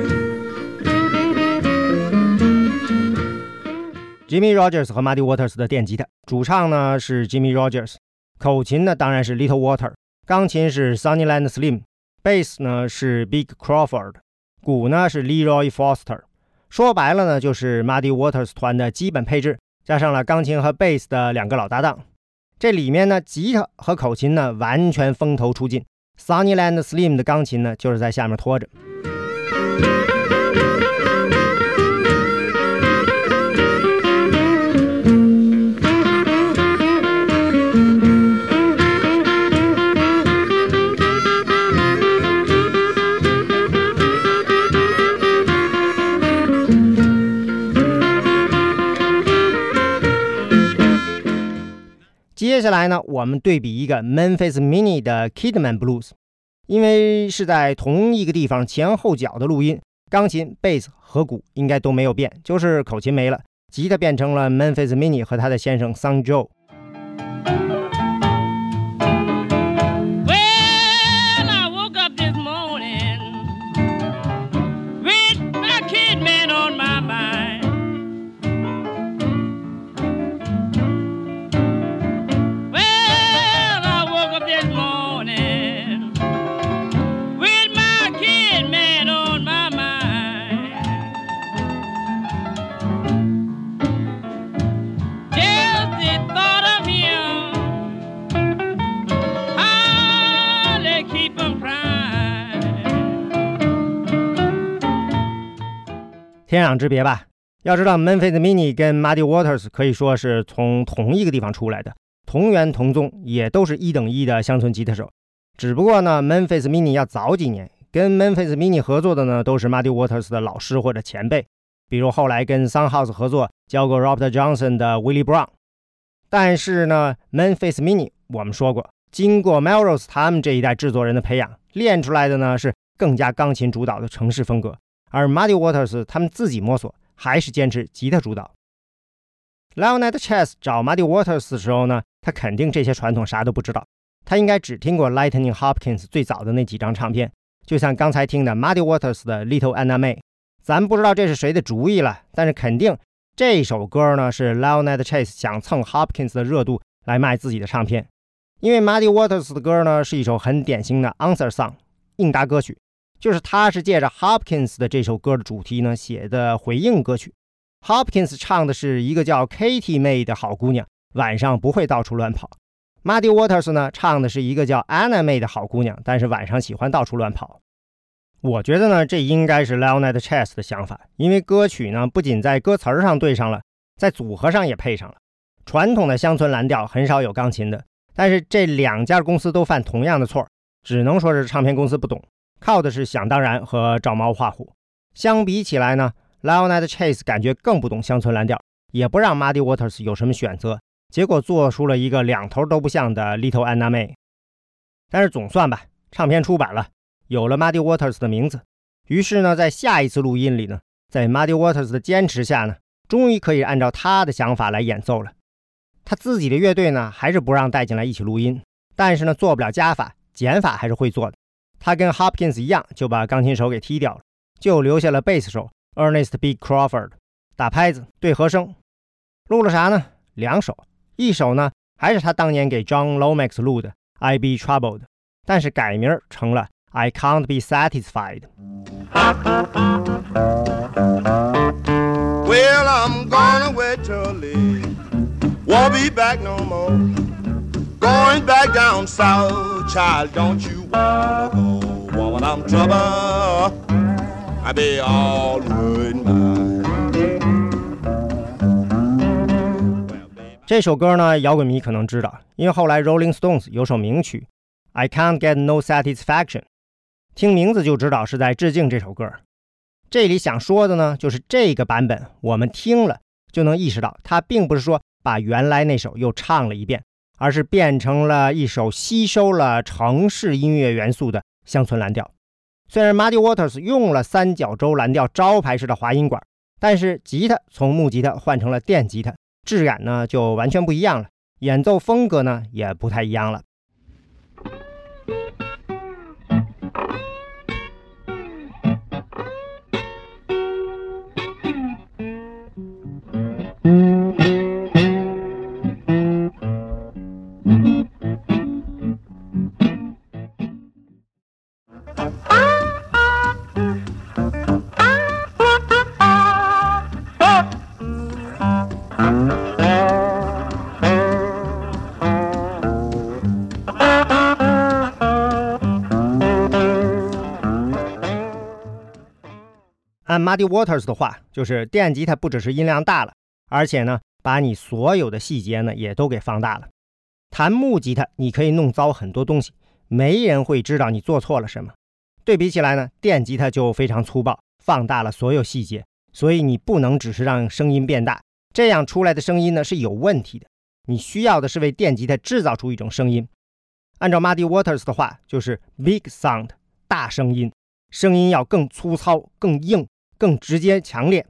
Jimmy Rogers 和 Muddy Waters 的电吉他，主唱呢是 Jimmy Rogers，口琴呢当然是 Little Walter， 钢琴是 Sunnyland Slim，bass 呢是 Big Crawford，鼓呢是 Leroy Foster。说白了呢，就是 Muddy Waters 团的基本配置，加上了钢琴和 bass 的两个老搭档。这里面呢，吉他和口琴呢完全风头出尽，Sunnyland Slim 的钢琴呢就是在下面拖着。接下来呢，我们对比一个 Memphis Mini 的 Kidman Blues，因为是在同一个地方前后脚的录音，钢琴、贝斯和鼓应该都没有变，就是口琴没了，吉他变成了 Memphis Mini 和他的先生 Son Joe。天壤之别吧。要知道，Memphis Mini 跟 Muddy Waters 可以说是从同一个地方出来的，同源同宗，也都是一等一的乡村吉他手。只不过呢，Memphis Mini 要早几年，跟 Memphis Mini 合作的呢都是 Muddy Waters 的老师或者前辈，比如后来跟 Sunhouse 合作教过 Robert Johnson 的 Willie Brown。但是呢，Memphis Mini 我们说过，经过 Melrose 他们这一代制作人的培养，练出来的呢是更加钢琴主导的城市风格。而 Muddy Waters 他们自己摸索，还是坚持吉他主导。Leonard Chess 找 Muddy Waters 的时候呢，他肯定这些传统啥都不知道，他应该只听过 Lightning Hopkins 最早的那几张唱片，就像刚才听的 Muddy Waters 的 Little Anna May。咱不知道这是谁的主意了，但是肯定这首歌呢是 Leonard Chess 想蹭 Hopkins 的热度来卖自己的唱片，因为 Muddy Waters 的歌呢是一首很典型的 answer song 应答歌曲。就是他是借着 Hopkins 的这首歌的主题呢写的回应歌曲。Hopkins 唱的是一个叫 Katie May 的好姑娘，晚上不会到处乱跑。Muddy Waters 呢唱的是一个叫 Anna May 的好姑娘，但是晚上喜欢到处乱跑。我觉得呢，这应该是 Leonard Chess 的想法，因为歌曲呢不仅在歌词上对上了，在组合上也配上了。传统的乡村蓝调很少有钢琴的，但是这两家公司都犯同样的错，只能说是唱片公司不懂。靠的是想当然和照猫画虎。相比起来呢，Leonard Chase 感觉更不懂乡村蓝调，也不让 Muddy Waters 有什么选择，结果做出了一个两头都不像的 Little Anna May。但是总算吧，唱片出版了，有了 Muddy Waters 的名字。于是呢，在下一次录音里呢，在 Muddy Waters 的坚持下呢，终于可以按照他的想法来演奏了。他自己的乐队呢，还是不让带进来一起录音，但是呢，做不了加法，减法还是会做的。他跟 Hopkins 一样，就把钢琴手给踢掉了，就留下了贝斯手 Ernest B. Crawford 打拍子、对和声。录了啥呢？两首，一首呢还是他当年给 John Lomax 录的《I Be Troubled》，但是改名成了《I Can't Be Satisfied》。 Well, I'm gonna wait till late. Won't be back no more. Going back down south child, don't you wanna go? Woman, I'm trouble. I be all wood mine. Well, baby. 这首歌呢，摇滚迷可能知道，因为后来 Rolling Stones 有首名曲《I Can't Get No Satisfaction》，听名字就知道是在致敬这首歌。这里想说的呢，就是这个版本我们听了就能意识到，它并不是说把原来那首又唱了一遍，而是变成了一首吸收了城市音乐元素的乡村蓝调。虽然 Muddy Waters 用了三角洲蓝调招牌式的滑音管，但是吉他从木吉他换成了电吉他，质感呢就完全不一样了，演奏风格呢也不太一样了。按 Muddy Waters 的话，就是电吉他不只是音量大了，而且呢，把你所有的细节呢也都给放大了。弹木吉他，你可以弄糟很多东西，没人会知道你做错了什么。对比起来呢，电吉他就非常粗暴，放大了所有细节，所以你不能只是让声音变大，这样出来的声音呢是有问题的。你需要的是为电吉他制造出一种声音。按照 Muddy Waters 的话，就是 big sound 大声音，声音要更粗糙、更硬。更直接、强烈，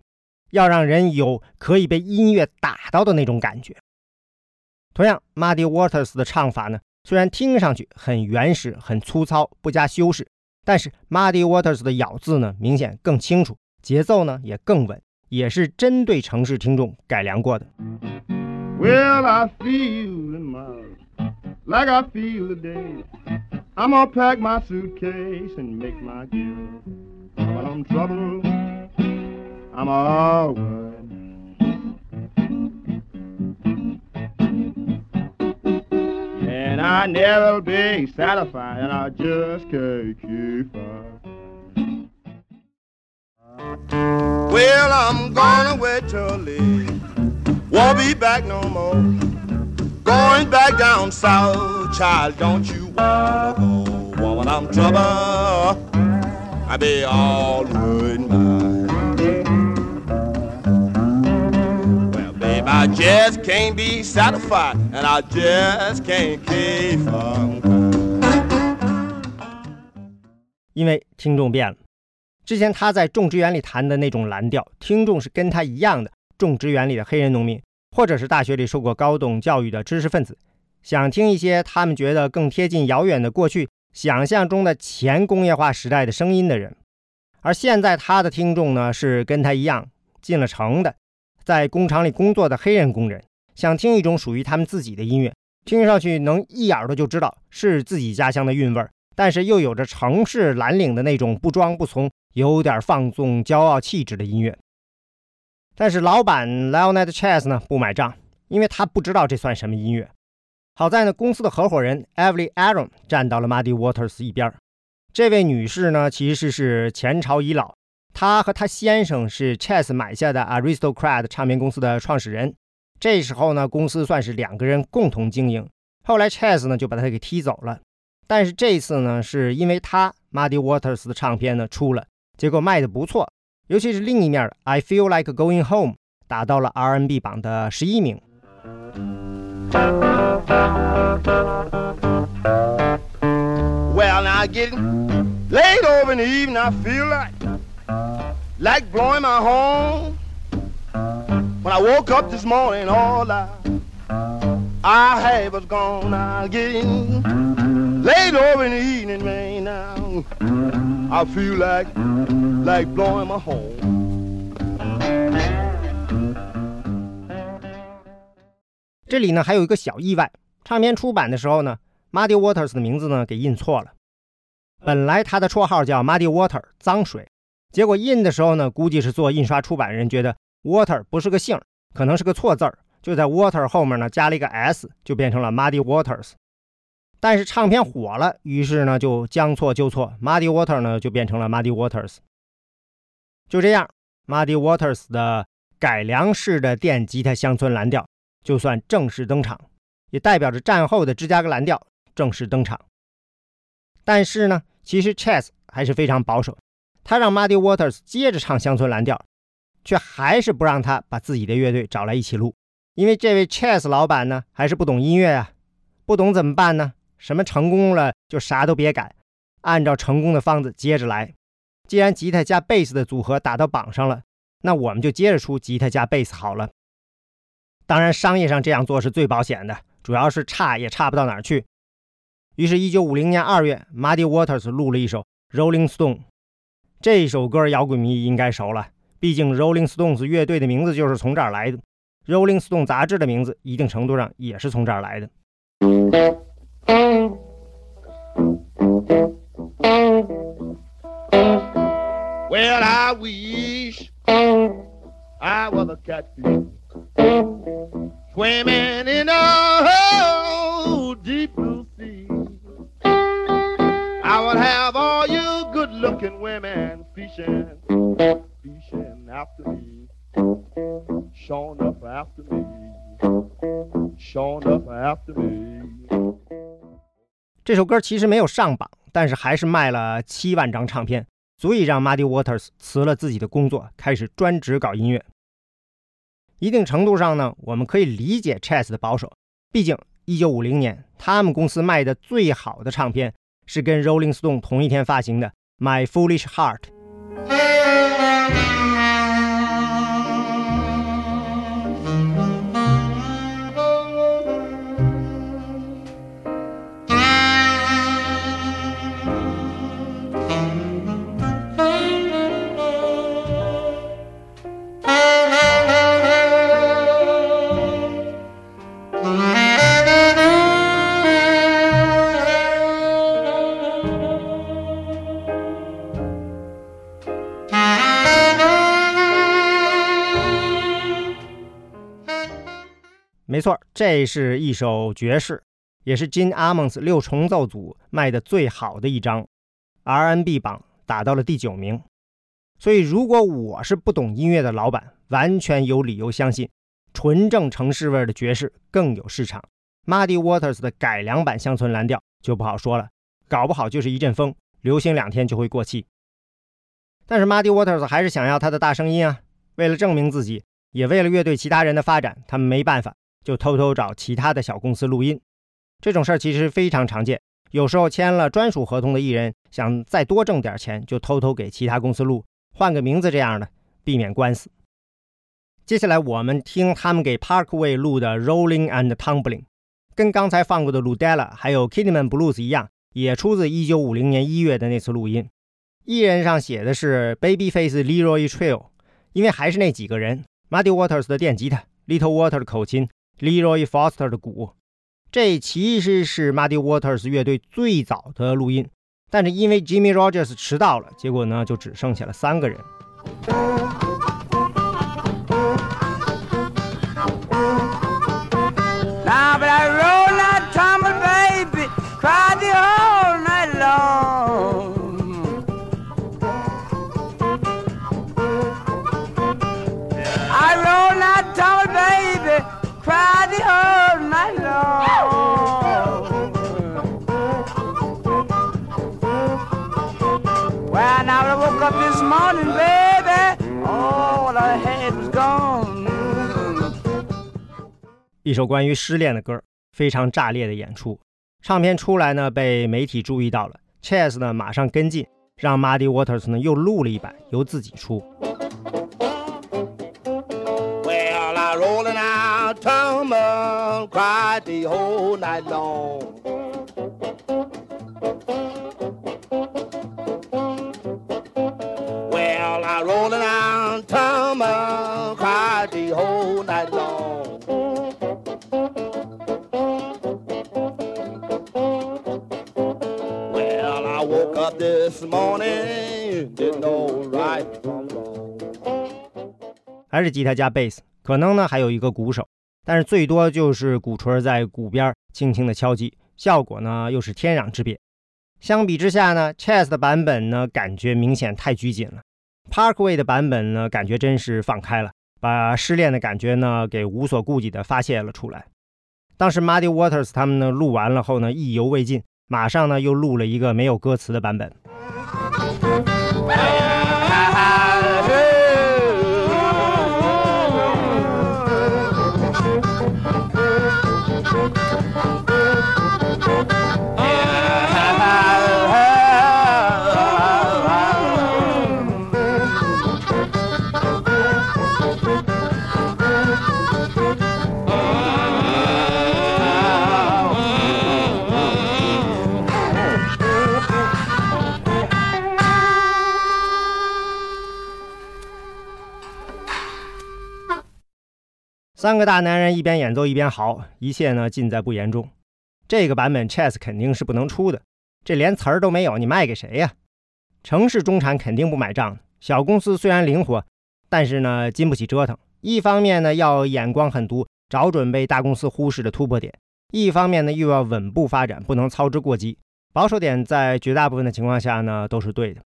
要让人有可以被音乐打到的那种感觉。同样，Muddy Waters 的唱法呢，虽然听上去很原始、很粗糙、不加修饰，但是 Muddy Waters 的咬字呢，明显更清楚，节奏呢也更稳，也是针对城市听众改良过的。Well, I feel tomorrow like I feel today. I'm gonna pack my suitcase and make my gift. I'm trouble, I'm alright. And I never be satisfied, and I just can't keep up. Well, I'm gonna wait till late. Won't be back no more. Going back down south, child, don't you wanna go? Woman, I'm trouble. I be all wood mine. Well, babe, I just can't be satisfied, and I just can't keep on. 因为听众变了。之前他在种植园里弹的那种蓝调，听众是跟他一样的种植园里的黑人农民，或者是大学里受过高等教育的知识分子，想听一些他们觉得更贴近遥远的过去、想象中的前工业化时代的声音的人。而现在他的听众呢，是跟他一样进了城的，在工厂里工作的黑人工人，想听一种属于他们自己的音乐，听上去能一耳朵就知道是自己家乡的韵味儿。但是又有着城市蓝领的那种不装不从、有点放纵、骄傲气质的音乐。但是老板 Leonard Chess 呢不买账，因为他不知道这算什么音乐。好在呢，公司的合伙人 Evie Aaron 站到了 Muddy Waters 一边。这位女士呢，其实是前朝遗老，她和她先生是 Chess 买下的 Aristocrat 唱片公司的创始人。这时候呢，公司算是两个人共同经营。后来 Chess 呢就把他给踢走了。但是这次呢，是因为他 Muddy Waters 的唱片呢出了，结果卖的不错，尤其是另一面 I Feel Like Going Home 打到了 R&B 榜的十一名。Well, now getting late over in the evening, I feel like like blowing my horn. When I woke up this morning, all I I had was gone. Now getting late over in the evening, man. Now I feel like like blowing my horn. 这里呢还有一个小意外，唱片出版的时候呢，Muddy Waters 的名字呢给印错了。本来他的绰号叫 Muddy Water 脏水，结果印的时候呢，估计是做印刷出版人觉得 Water 不是个姓，可能是个错字儿，就在 Water 后面呢加了一个 S，就变成了 Muddy Waters。但是唱片火了，于是呢就将错就错，Muddy Water 呢就变成了 Muddy Waters。就这样，Muddy Waters 的改良式的电吉他乡村蓝调就算正式登场，也代表着战后的芝加哥蓝调正式登场。但是呢，其实 Chess 还是非常保守，他让 Muddy Waters 接着唱乡村蓝调，却还是不让他把自己的乐队找来一起录，因为这位 Chess 老板呢还是不懂音乐啊，不懂怎么办呢？什么成功了就啥都别改，按照成功的方子接着来。既然吉他加贝斯的组合打到榜上了，那我们就接着出吉他加贝斯好了。当然，商业上这样做是最保险的，主要是差也差不到哪儿去。于是，一九五零年二月，Muddy Waters 录了一首《Rolling Stone》。这首歌摇滚迷应该熟了，毕竟 Rolling Stones 乐队的名字就是从这儿来的，Rolling Stone 杂志的名字一定程度上也是从这儿来的。Well, I wish I was a catfish swimming in a oh, deep blue sea. I would have all you good-looking women fishing, fishing after me, showing up after me, showing up after me. 这首歌其实没有上榜，但是还是卖了七万张唱片，足以让 Muddy Waters 辞了自己的工作，开始专职搞音乐。 一定程度上呢，我们可以理解 Chess 的保守，毕竟1950年他们公司卖的最好的唱片是跟 Rolling Stone 同一天发行的《My Foolish Heart》。没错，这是一首爵士，也是 Gene Ammons 六重奏组卖的最好的一张，R&B 榜打到了第九名。所以，如果我是不懂音乐的老板，完全有理由相信，纯正城市味的爵士更有市场。Muddy Waters 的改良版乡村蓝调就不好说了，搞不好就是一阵风，流行两天就会过气。但是 Muddy Waters 还是想要他的大声音啊，为了证明自己，也为了乐队其他人的发展，他们没办法。就偷偷找其他的小公司录音，这种事儿其实非常常见。有时候签了专属合同的艺人想再多挣点钱，就偷偷给其他公司录，换个名字这样的，避免官司。接下来我们听他们给 Parkway 录的《Rolling and Tumbling》，跟刚才放过的 Ludella 还有 Kidman Blues 一样，也出自1950年1月的那次录音。艺人上写的是 Babyface Leroy Trio，因为还是那几个人：Muddy Waters 的电吉他，Little Water 的口琴。Leroy Foster 的鼓，这其实是 Muddy Waters 乐队最早的录音，但是因为 Jimmy Rogers 迟到了，结果呢就只剩下了三个人。一首关于失恋的歌，非常炸裂的演出。唱片出来呢，被媒体注意到了。Chess 呢，马上跟进，让 Muddy Waters 呢又录了一版，由自己出。还是吉他加贝斯，可能呢还有一个鼓手，但是最多就是鼓槌在鼓边轻轻的敲击，效果呢又是天壤之别。相比之下呢，Chess 的版本呢感觉明显太拘谨了，Parkway 的版本呢感觉真是放开了，把失恋的感觉呢给无所顾忌的发泄了出来。当时 Muddy Waters 他们呢录完了后呢意犹未尽，马上呢又录了一个没有歌词的版本。三个大男人一边演奏一边嚎，一切呢尽在不言中。这个版本 Chess 肯定是不能出的，这连词儿都没有，你卖给谁呀？城市中产肯定不买账。小公司虽然灵活，但是呢经不起折腾。一方面呢要眼光狠毒，找准被大公司忽视的突破点；一方面呢又要稳步发展，不能操之过急。保守点在绝大部分的情况下呢都是对的。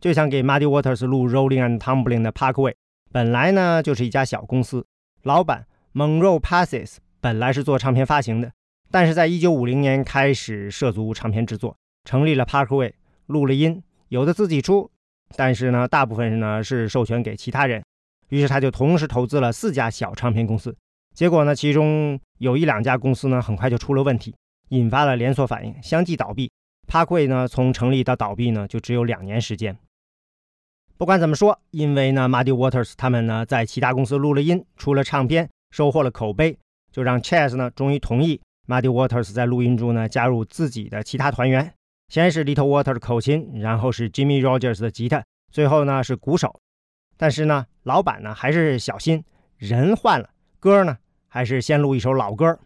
就像给 Muddy Waters 录 Rolling and Tumbling 的 Parkway，本来呢就是一家小公司，老板。Monroe Passes 本来是做唱片发行的，但是在1950年开始涉足唱片制作，成立了 Parkway，录了音，有的自己出，但是呢，大部分呢是授权给其他人。于是他就同时投资了四家小唱片公司，结果呢，其中有一两家公司呢很快就出了问题，引发了连锁反应，相继倒闭。Parkway 呢从成立到倒闭呢就只有两年时间。不管怎么说，因为呢，Muddy Waters 他们呢在其他公司录了音，出了唱片。收获了口碑，就让 Chess 呢终于同意 Muddy Waters 在录音中呢加入自己的其他团员。先是 Little Water 的口琴，然后是 Jimmy Rogers 的吉他，最后呢是鼓手。但是呢，老板呢还是小心，人换了，歌呢还是先录一首老歌。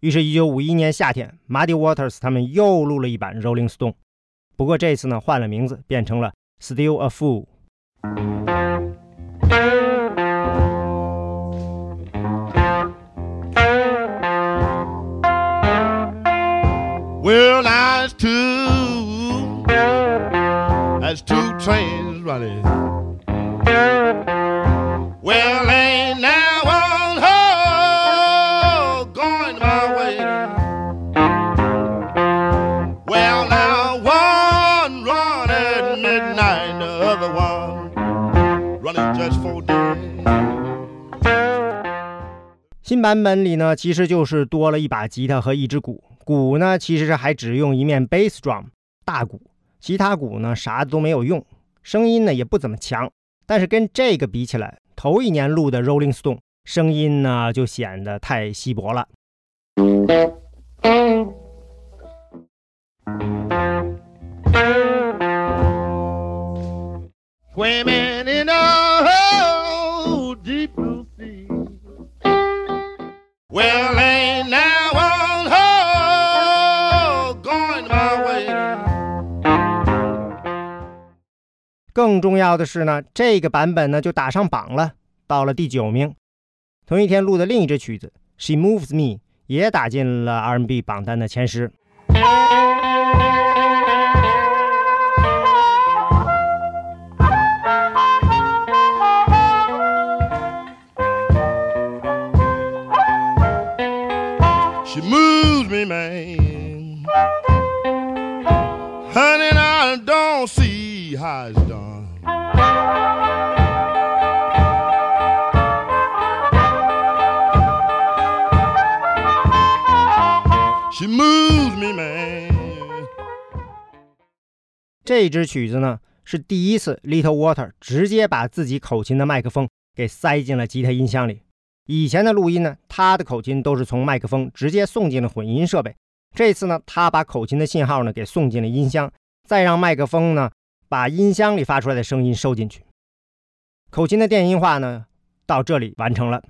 于是，1951年夏天，Muddy Waters 他们又录了一版 Rolling Stone，不过这次呢换了名字，变成了 Still a Fool。Well, that's two, that's two trains running. Well, 新版本里呢，其实就是多了一把吉他和一支鼓。鼓呢，其实还只用一面 bass drum 大鼓，其他鼓呢啥都没有用，声音呢也不怎么强。但是跟这个比起来，头一年录的 Rolling Stone 声音呢就显得太稀薄了。更重要的是呢，这个版本呢就打上榜了，到了第九名。同一天录的另一支曲子《She Moves Me》也打进了 R&B 榜单的前十。She moves me, man. Honey, I don't see how it's done. She moves me, man. 这支曲子呢，是第一次 Little Water 直接把自己口琴的麦克风给塞进了吉他音箱里。以前的录音呢，他的口琴都是从麦克风直接送进了混音设备。这次呢，他把口琴的信号呢给送进了音箱，再让麦克风呢把音箱里发出来的声音收进去。口琴的电音化呢，到这里完成了，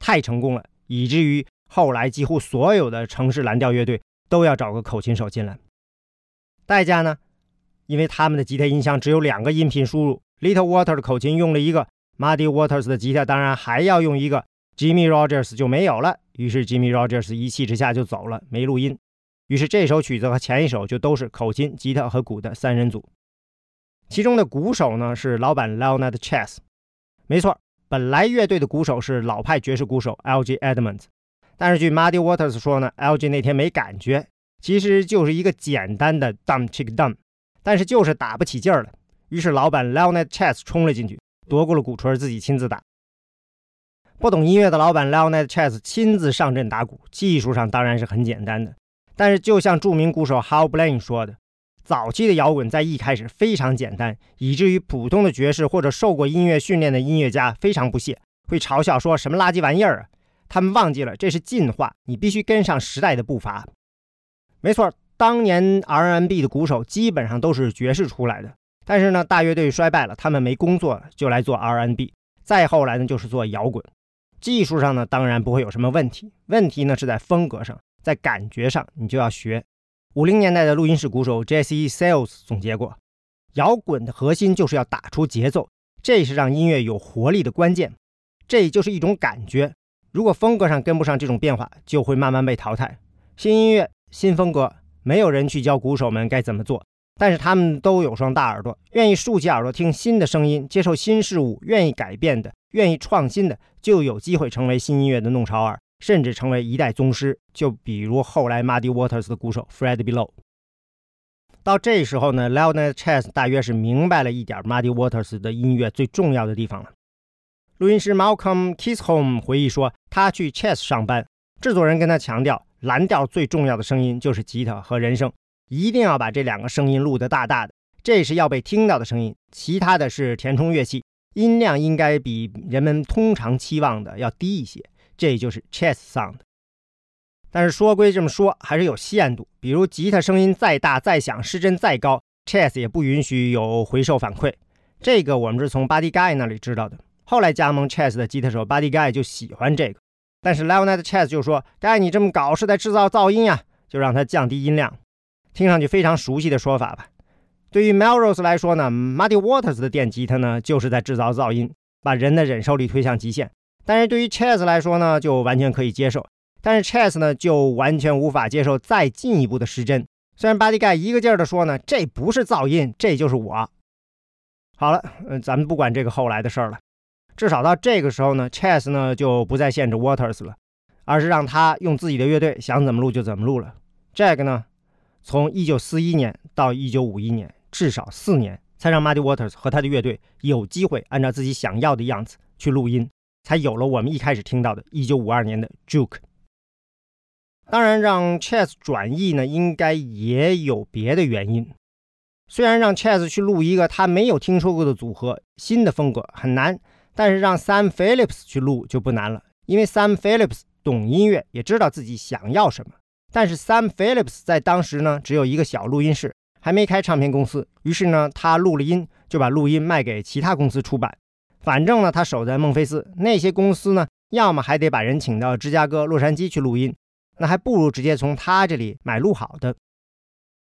太成功了，以至于。后来几乎所有的城市蓝调乐队都要找个口琴手进来，代价呢？因为他们的吉他音箱只有两个音频输入，Little Water 的口琴用了一个，Muddy Waters 的吉他当然还要用一个，Jimmy Rogers 就没有了。于是 Jimmy Rogers 一气之下就走了，没录音。于是这首曲子和前一首就都是口琴、吉他和鼓的三人组。其中的鼓手呢是老板 Leonard Chess。没错，本来乐队的鼓手是老派爵士鼓手 L.G. Edmonds，但是据 Muddy Waters 说呢，L.G. 那天没感觉，其实就是一个简单的 dum chick dum，但是就是打不起劲儿了。于是老板 Leonard Chess 冲了进去，夺过了鼓槌，自己亲自打。不懂音乐的老板 Leonard Chess 亲自上阵打鼓，技术上当然是很简单的。但是就像著名鼓手 Hal Blaine 说的，早期的摇滚在一开始非常简单，以至于普通的爵士或者受过音乐训练的音乐家非常不屑，会嘲笑说什么垃圾玩意儿啊！他们忘记了这是进化，你必须跟上时代的步伐。没错，当年 R&B 的鼓手基本上都是爵士出来的。但是呢，大乐队衰败了，他们没工作了，就来做 R&B。再后来呢，就是做摇滚。技术上呢，当然不会有什么问题，问题呢是在风格上，在感觉上，你就要学。五零年代的录音室鼓手 Jesse Sales 总结过，摇滚的核心就是要打出节奏，这是让音乐有活力的关键。这就是一种感觉。如果风格上跟不上这种变化，就会慢慢被淘汰。新音乐、新风格，没有人去教鼓手们该怎么做。但是他们都有双大耳朵，愿意竖起耳朵听新的声音，接受新事物，愿意改变的，愿意创新的，就有机会成为新音乐的弄潮儿，甚至成为一代宗师。就比如后来 Muddy Waters 的鼓手 Fred Below。到这时候呢，Leonard Chess 大约是明白了一点 Muddy Waters 的音乐最重要的地方了。录音师 Malcolm Kisholm 回忆说，他去 Chess 上班，制作人跟他强调，蓝调最重要的声音就是吉他和人声。一定要把这两个声音录得大大的，这是要被听到的声音。其他的是填充乐器，音量应该比人们通常期望的要低一些。这就是 chess sound。但是说归这么说，还是有限度。比如吉他声音再大再响，失真再高，chess 也不允许有回收反馈。这个我们是从 Buddy Guy 那里知道的。后来加盟 chess 的吉他手 Buddy Guy 就喜欢这个，但是 Leonard Chess 就说该你这么搞是在制造噪音呀，就让他降低音量。”听上去非常熟悉的说法吧？对于 Melrose 来说呢，Muddy Waters 的电吉他呢，就是在制造噪音，把人的忍受力推向极限。但是对于 Chess 来说呢，就完全可以接受。但是 Chess 呢，就完全无法接受再进一步的失真。虽然 Buddy Guy 一个劲儿的说呢，这不是噪音，这就是我。好了，嗯，咱们不管这个后来的事儿了。至少到这个时候呢，Chess 呢就不再限制 Waters 了，而是让他用自己的乐队想怎么录就怎么录了。这个呢？从一九四一年到一九五一年，至少四年，才让 Muddy Waters 和他的乐队有机会按照自己想要的样子去录音，才有了我们一开始听到的1952年的 Juke。当然，让 Chess 转译呢，应该也有别的原因。虽然让 Chess 去录一个他没有听说过的组合、新的风格很难，但是让 Sam Phillips 去录就不难了，因为 Sam Phillips 懂音乐，也知道自己想要什么。但是 Sam Phillips 在当时呢，只有一个小录音室，还没开唱片公司。于是呢，他录了音，就把录音卖给其他公司出版。反正呢，他守在孟菲斯，那些公司呢，要么还得把人请到芝加哥、洛杉矶去录音，那还不如直接从他这里买录好的。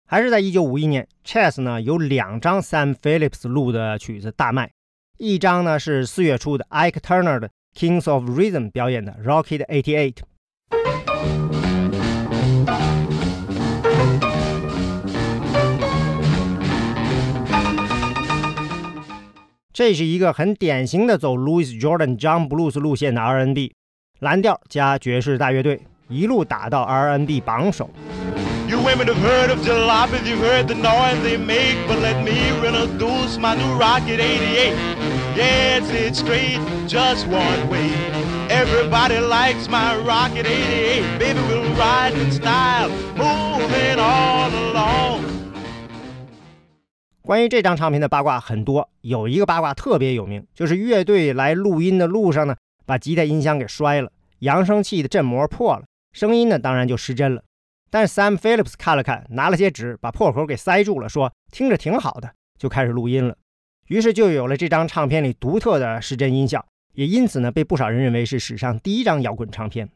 还是在1951年，Chess 呢有两张 Sam Phillips 录的曲子大卖，一张呢是四月初的 Ike Turner 的 Kings of Rhythm 表演的 Rocket 88。这是一个很典型的走 Louis Jordan、John Blues 路线的 R&B，蓝调加爵士大乐队，一路打到 R&B 榜首。You women have heard of jalopies, you've heard the noise they make, but let me introduce my new Rocket 88. Yes, it's straight, just one way. Everybody likes my Rocket 88. Baby, we'll ride in style, moving all along. 关于这张唱片的八卦很多，有一个八卦特别有名，就是乐队来录音的路上呢，把吉他音箱给摔了，扬声器的振膜破了，声音呢当然就失真了。但是 Sam Phillips 看了看，拿了些纸把破口给塞住了，说听着挺好的，就开始录音了。于是就有了这张唱片里独特的失真音效，也因此呢被不少人认为是史上第一张摇滚唱片。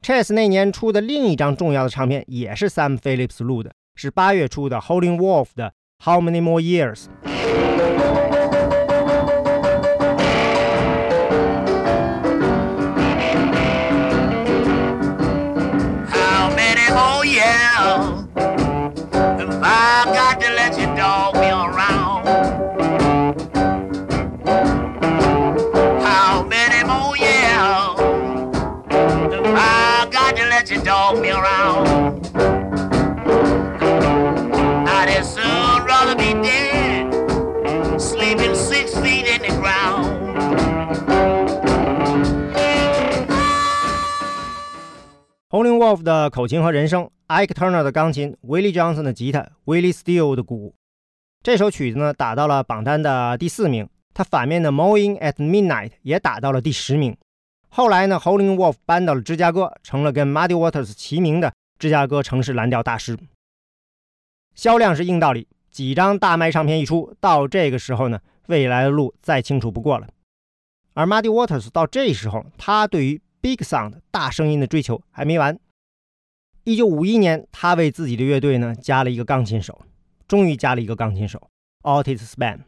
Chess 那年出的另一张重要的唱片也是 Sam Phillips 录的，是八月出的 Holding Wolf 的。How many more years? How many more yeah. If I got to let you dog me around. How many more years? If I got to let you dog me around. Wolf 的口琴和人声，Ike Turner 的钢琴，Willie Johnson 的吉他，Willie Steele 的鼓。这首曲子呢打到了榜单的第四名，它反面的 Mowing at Midnight 也打到了第十名。后来呢，，Holing Wolf 搬到了芝加哥，成了跟 Muddy Waters 齐名的芝加哥城市蓝调大师。销量是硬道理，几张大卖唱片一出，到这个时候呢，未来的路再清楚不过了。而 Muddy Waters 到这时候，他对于 Big Sound 大声音的追求还没完。一九五一年，他为自己的乐队呢加了一个钢琴手，终于加了一个钢琴手，Otis Span。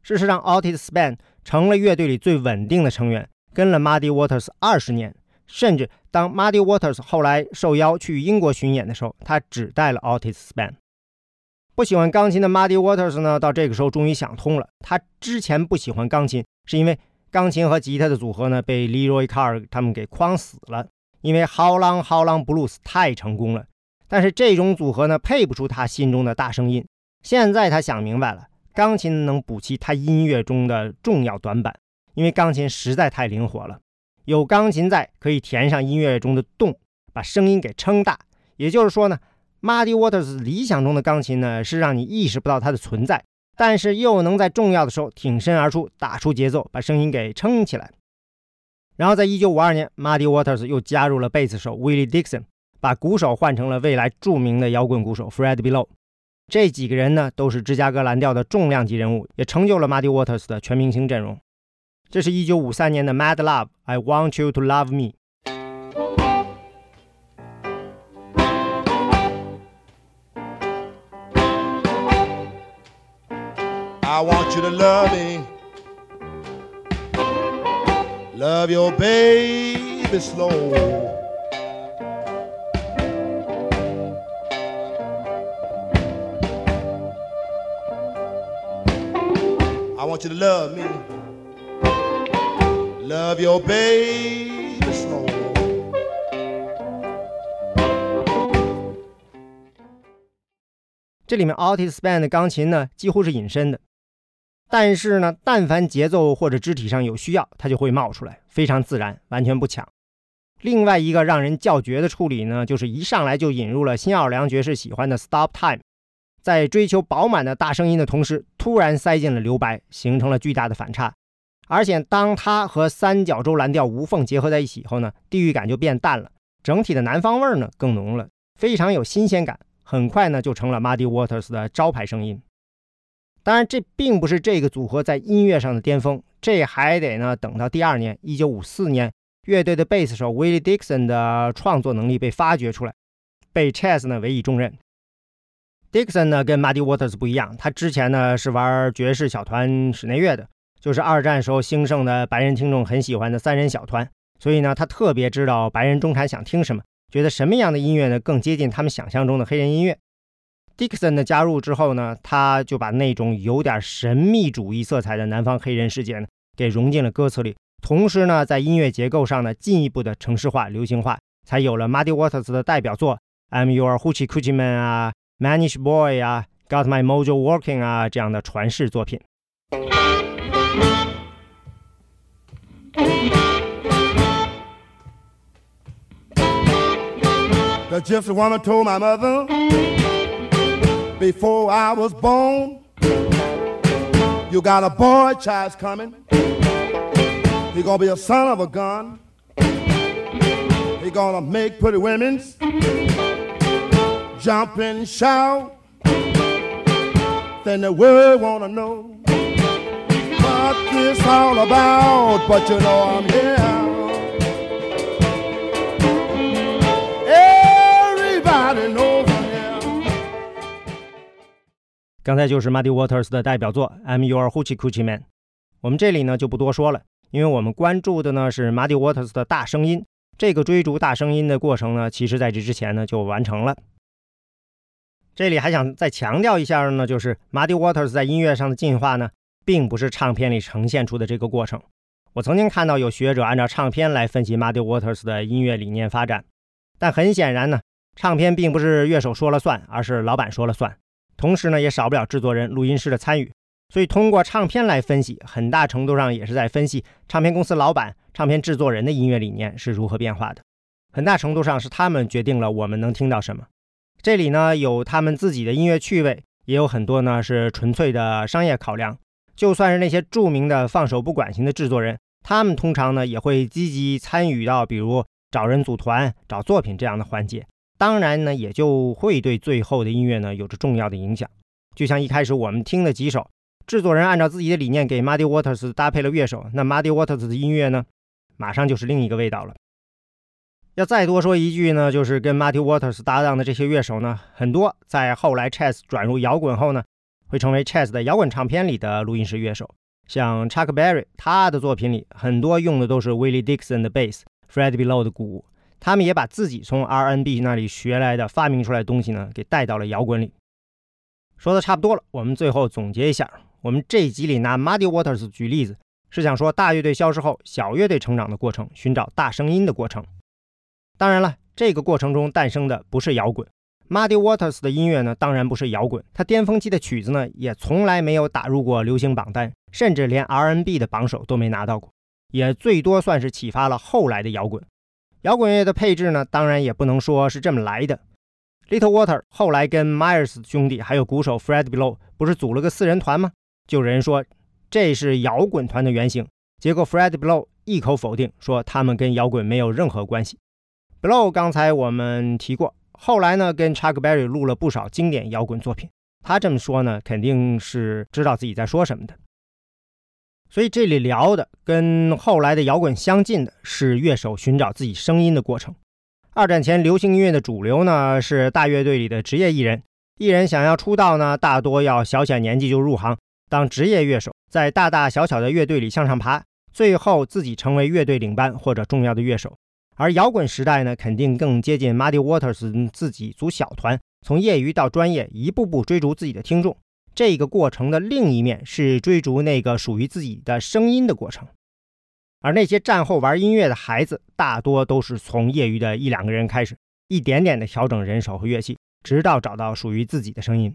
事实上，Otis Span 成了乐队里最稳定的成员，跟了 Muddy Waters 二十年。甚至当 Muddy Waters 后来受邀去英国巡演的时候，他只带了 Otis Spann。不喜欢钢琴的 Muddy Waters 呢，到这个时候终于想通了。他之前不喜欢钢琴，是因为钢琴和吉他的组合呢被 Leroy Carr 他们给框死了，因为 How Long How Long Blues 太成功了。但是这种组合呢配不出他心中的大声音。现在他想明白了，钢琴能补齐他音乐中的重要短板，因为钢琴实在太灵活了。有钢琴在，可以填上音乐中的洞，把声音给撑大。也就是说呢。Muddy Waters 理想中的钢琴呢，是让你意识不到它的存在，但是又能在重要的时候挺身而出，打出节奏，把声音给撑起来。然后在1952年，Muddy Waters 又加入了贝斯手 Willie Dixon，把鼓手换成了未来著名的摇滚鼓手 Fred Below。这几个人呢，都是芝加哥蓝调的重量级人物，也成就了 Muddy Waters 的全明星阵容。这是一九五三年的《Mad Love》，I Want You to Love Me。I want you to love me. Love your baby slow. I want you to love me. Love your baby slow. 这里面 Otis Spann 的钢琴呢，几乎是隐身的。但是呢，但凡节奏或者肢体上有需要，它就会冒出来，非常自然，完全不抢。另外一个让人叫绝的处理呢，就是一上来就引入了新奥尔良爵士喜欢的 stop time，在追求饱满的大声音的同时，突然塞进了留白，形成了巨大的反差。而且当它和三角洲蓝调无缝结合在一起以后呢，地域感就变淡了，整体的南方味儿呢更浓了，非常有新鲜感。很快呢，就成了 Muddy Waters 的招牌声音。当然，这并不是这个组合在音乐上的巅峰，这还得呢等到第二年，一九五四年，乐队的贝斯手 Willie Dixon 的创作能力被发掘出来，被 Chess 呢委以重任。Dixon 呢跟 Muddy Waters 不一样，他之前呢是玩爵士小团室内乐的，就是二战时候兴盛的白人听众很喜欢的三人小团，所以呢他特别知道白人中产想听什么，觉得什么样的音乐呢更接近他们想象中的黑人音乐。Dixon 的加入之后呢，他就把那种有点神秘主义色彩的南方黑人世界呢，给融进了歌词里。同时呢，在音乐结构上呢，进一步的城市化、流行化，才有了 Muddy Waters 的代表作《I'm Your Hoochie Coochie Man》啊，《Manish Boy》啊，《Got My Mojo Working》啊这样的传世作品。The gypsy woman told my mother before I was born, you got a boy child's coming. He gonna be a son of a gun. He gonna make pretty women's jump and shout. Then the world wanna know what this all about. But you know I'm here. 刚才就是 Muddy Waters 的代表作《I'm Your Hoochie Coochie Man》。我们这里呢就不多说了，因为我们关注的呢是 Muddy Waters 的大声音。这个追逐大声音的过程呢，其实在这之前呢就完成了。这里还想再强调一下呢，就是 Muddy Waters 在音乐上的进化呢，并不是唱片里呈现出的这个过程。我曾经看到有学者按照唱片来分析 Muddy Waters 的音乐理念发展，但很显然呢，唱片并不是乐手说了算，而是老板说了算。同时呢，也少不了制作人、录音师的参与。所以，通过唱片来分析，很大程度上也是在分析唱片公司老板、唱片制作人的音乐理念是如何变化的。很大程度上是他们决定了我们能听到什么。这里呢，有他们自己的音乐趣味，也有很多呢是纯粹的商业考量。就算是那些著名的放手不管型的制作人，他们通常呢也会积极参与到，比如找人组团、找作品这样的环节。当然呢，也就会对最后的音乐呢有着重要的影响。就像一开始我们听的几首。制作人按照自己的理念给 Muddy Waters 搭配了乐手，那 Muddy Waters 的音乐呢，马上就是另一个味道了。要再多说一句呢，就是跟 Muddy Waters 搭档的这些乐手呢，很多在后来 Chess 转入摇滚后呢，会成为 Chess 的摇滚唱片里的录音室乐手。像 Chuck Berry，他的作品里很多用的都是 Willie Dixon 的 bass，Fred Below 的鼓，他们也把自己从 R&B 那里学来的、发明出来的东西呢，给带到了摇滚里。说的差不多了，我们最后总结一下。我们这一集里拿 Muddy Waters 举例子，是想说大乐队消失后，小乐队成长的过程，寻找大声音的过程。当然了，这个过程中诞生的不是摇滚。Muddy Waters 的音乐呢，当然不是摇滚。他巅峰期的曲子呢，也从来没有打入过流行榜单，甚至连 R&B 的榜首都没拿到过，也最多算是启发了后来的摇滚。摇滚乐的配置呢，当然也不能说是这么来的。Little Water 后来跟 Myers 兄弟还有鼓手 Fred Below 不是组了个四人团吗？就有人说这是摇滚团的原型，结果 Fred Blow 一口否定，说他们跟摇滚没有任何关系。Blow 刚才我们提过，后来呢跟 Chuck Berry 录了不少经典摇滚作品，他这么说呢，肯定是知道自己在说什么的。所以这里聊的跟后来的摇滚相近的是乐手寻找自己声音的过程。二战前流行音乐的主流呢是大乐队里的职业艺人，艺人想要出道呢，大多要小小年纪就入行。当职业乐手，在大大小小的乐队里向上爬，最后自己成为乐队领班或者重要的乐手。而摇滚时代呢，肯定更接近 Muddy Waters 自己组小团，从业余到专业，一步步追逐自己的听众。这个过程的另一面是追逐那个属于自己的声音的过程。而那些战后玩音乐的孩子，大多都是从业余的一两个人开始，一点点的调整人手和乐器，直到找到属于自己的声音。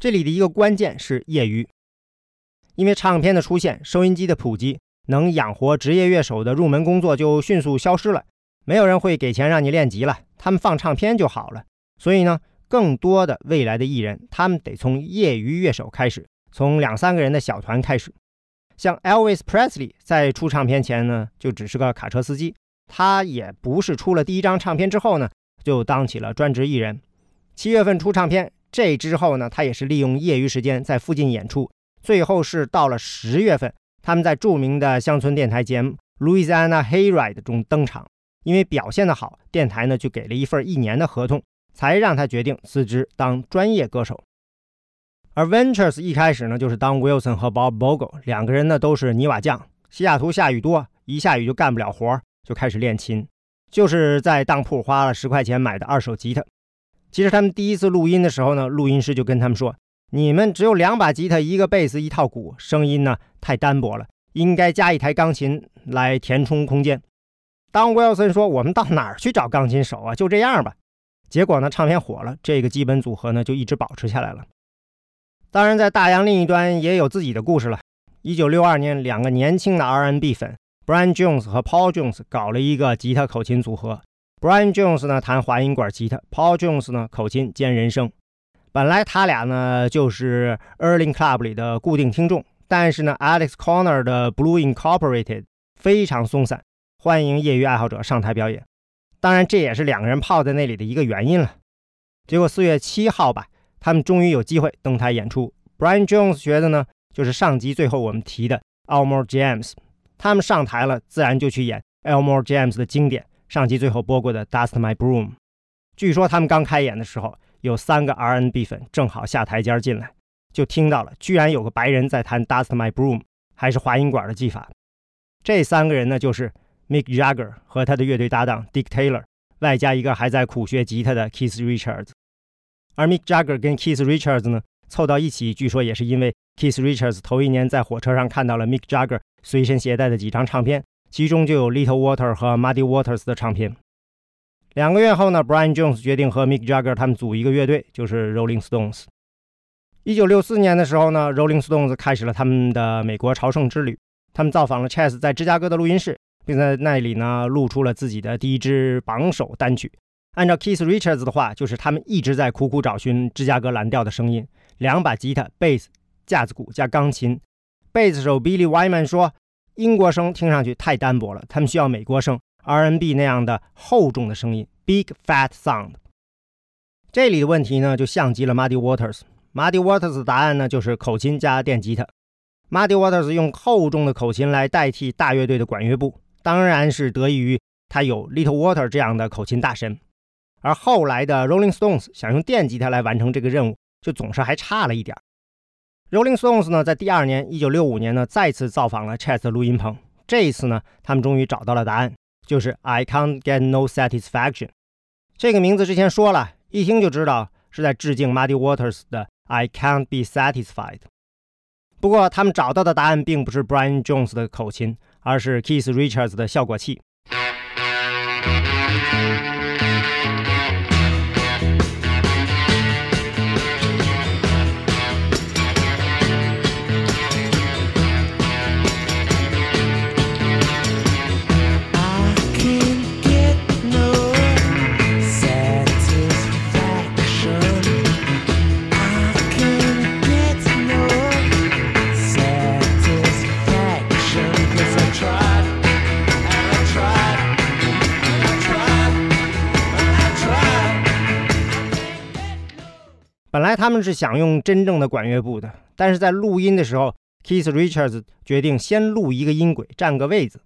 这里的一个关键是业余，因为唱片的出现、收音机的普及，能养活职业乐手的入门工作就迅速消失了。没有人会给钱让你练级了，他们放唱片就好了。所以呢，更多的未来的艺人，他们得从业余乐手开始，从两三个人的小团开始。像 Elvis Presley 在出唱片前呢，就只是个卡车司机，他也不是出了第一张唱片之后呢，就当起了专职艺人。七月份出唱片。这之后呢，他也是利用业余时间在附近演出。最后是到了十月份，他们在著名的乡村电台节目《Louisiana Hayride》中登场。因为表现的好，电台呢就给了一份一年的合同，才让他决定辞职当专业歌手。而 Ventures 一开始呢就是当 Wilson 和 Bob Bogle 两个人呢都是泥瓦匠，西雅图下雨多，一下雨就干不了活，就开始练琴，就是在当铺花了十块钱买的二手吉他。其实他们第一次录音的时候呢，录音师就跟他们说：“你们只有两把吉他、一个贝斯、一套鼓，声音呢太单薄了，应该加一台钢琴来填充空间。”当 Wilson 说：“我们到哪儿去找钢琴手啊？就这样吧。”结果呢，唱片火了，这个基本组合呢就一直保持下来了。当然，在大洋另一端也有自己的故事了。一九六二年，两个年轻的 R&B 粉 Brian Jones 和 Paul Jones 搞了一个吉他口琴组合。Brian Jones 呢弹滑音管吉他，Paul Jones 呢口琴兼人声。本来他俩呢就是 Erling Club 里的固定听众，但是呢 Alex Corner 的 Blue Incorporated 非常松散，欢迎业余爱好者上台表演。当然这也是两个人泡在那里的一个原因了。结果四月七号吧，他们终于有机会登台演出。Brian Jones 学的呢就是上集最后我们提的 Elmore James，他们上台了，自然就去演 Elmore James 的经典。上集最后播过的《Dust My Broom》，据说他们刚开演的时候，有三个 R&B 粉正好下台阶进来，就听到了，居然有个白人在弹《Dust My Broom》，还是滑音管的技法。这三个人呢，就是 Mick Jagger 和他的乐队搭档 Dick Taylor，外加一个还在苦学吉他的 Keith Richards。而 Mick Jagger 跟 Keith Richards 呢凑到一起，据说也是因为 Keith Richards 头一年在火车上看到了 Mick Jagger 随身携带的几张唱片，其中就有 Little Water 和 Muddy Waters 的唱片。两个月后呢，Brian Jones 决定和 Mick Jagger 他们组一个乐队，就是 Rolling Stones。一九六四年的时候呢，Rolling Stones 开始了他们的美国朝圣之旅。他们造访了 Chess 在芝加哥的录音室，并在那里呢录出了自己的第一支榜首单曲。按照 Keith Richards 的话，就是他们一直在苦苦找寻芝加哥蓝调的声音。两把吉他、贝斯、架子鼓加钢琴。贝斯手 Billy Wyman 说：“英国声听上去太单薄了，他们需要美国声 R&B 那样的厚重的声音，Big Fat Sound。”这里的问题呢，就像极了 Muddy Waters。Muddy Waters 的答案呢，就是口琴加电吉他。Muddy Waters 用厚重的口琴来代替大乐队的管乐部，当然是得益于他有 Little Walter 这样的口琴大神。而后来的 Rolling Stones 想用电吉他来完成这个任务。就总是还差了一点。Rolling Stones 呢，在第二年，一九六五年呢，再次造访了 Chess 录音棚。这一次呢，他们终于找到了答案，就是 I can't get no satisfaction。这个名字之前说了一听就知道是在致敬 Muddy Waters 的 I can't be satisfied。不过，他们找到的答案并不是 Brian Jones 的口琴，而是 Keith Richards 的效果器。们是想用真正的管乐部的，但是在录音的时候，Keith Richards 决定先录一个音轨，占个位子。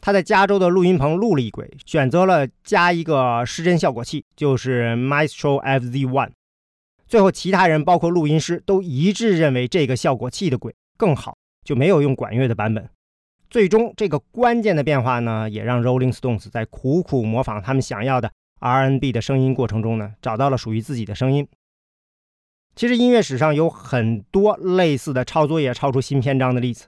他在加州的录音棚录了一轨，选择了加一个失真效果器，就是 Maestro FZ One。最后，其他人包括录音师都一致认为这个效果器的轨更好，就没有用管乐的版本。最终，这个关键的变化呢，也让 Rolling Stones 在苦苦模仿他们想要的 R&B 的声音过程中呢，找到了属于自己的声音。其实音乐史上有很多类似的抄作业超出新篇章的例子，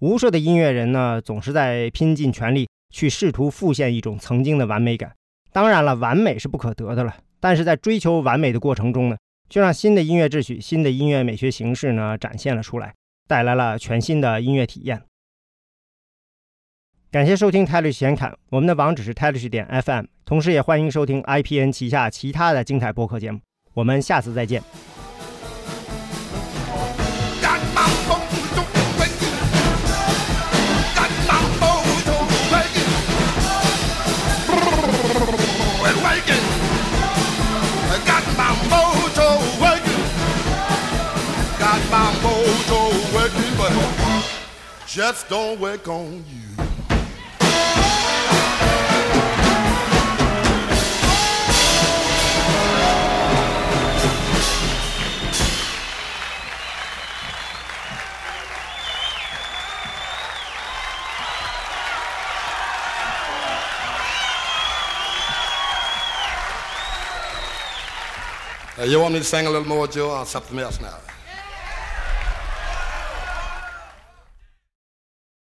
无数的音乐人呢总是在拼尽全力去试图复现一种曾经的完美感。当然了，完美是不可得的了，但是在追求完美的过程中呢，就让新的音乐秩序、新的音乐美学形式呢展现了出来，带来了全新的音乐体验。感谢收听泰律显侃，我们的网址是泰律点 FM，同时也欢迎收听 IPN 旗下其他的精彩播客节目。我们下次再见。Just don't work on you. Uh, you want me to sing a little more, Joe, or something else now?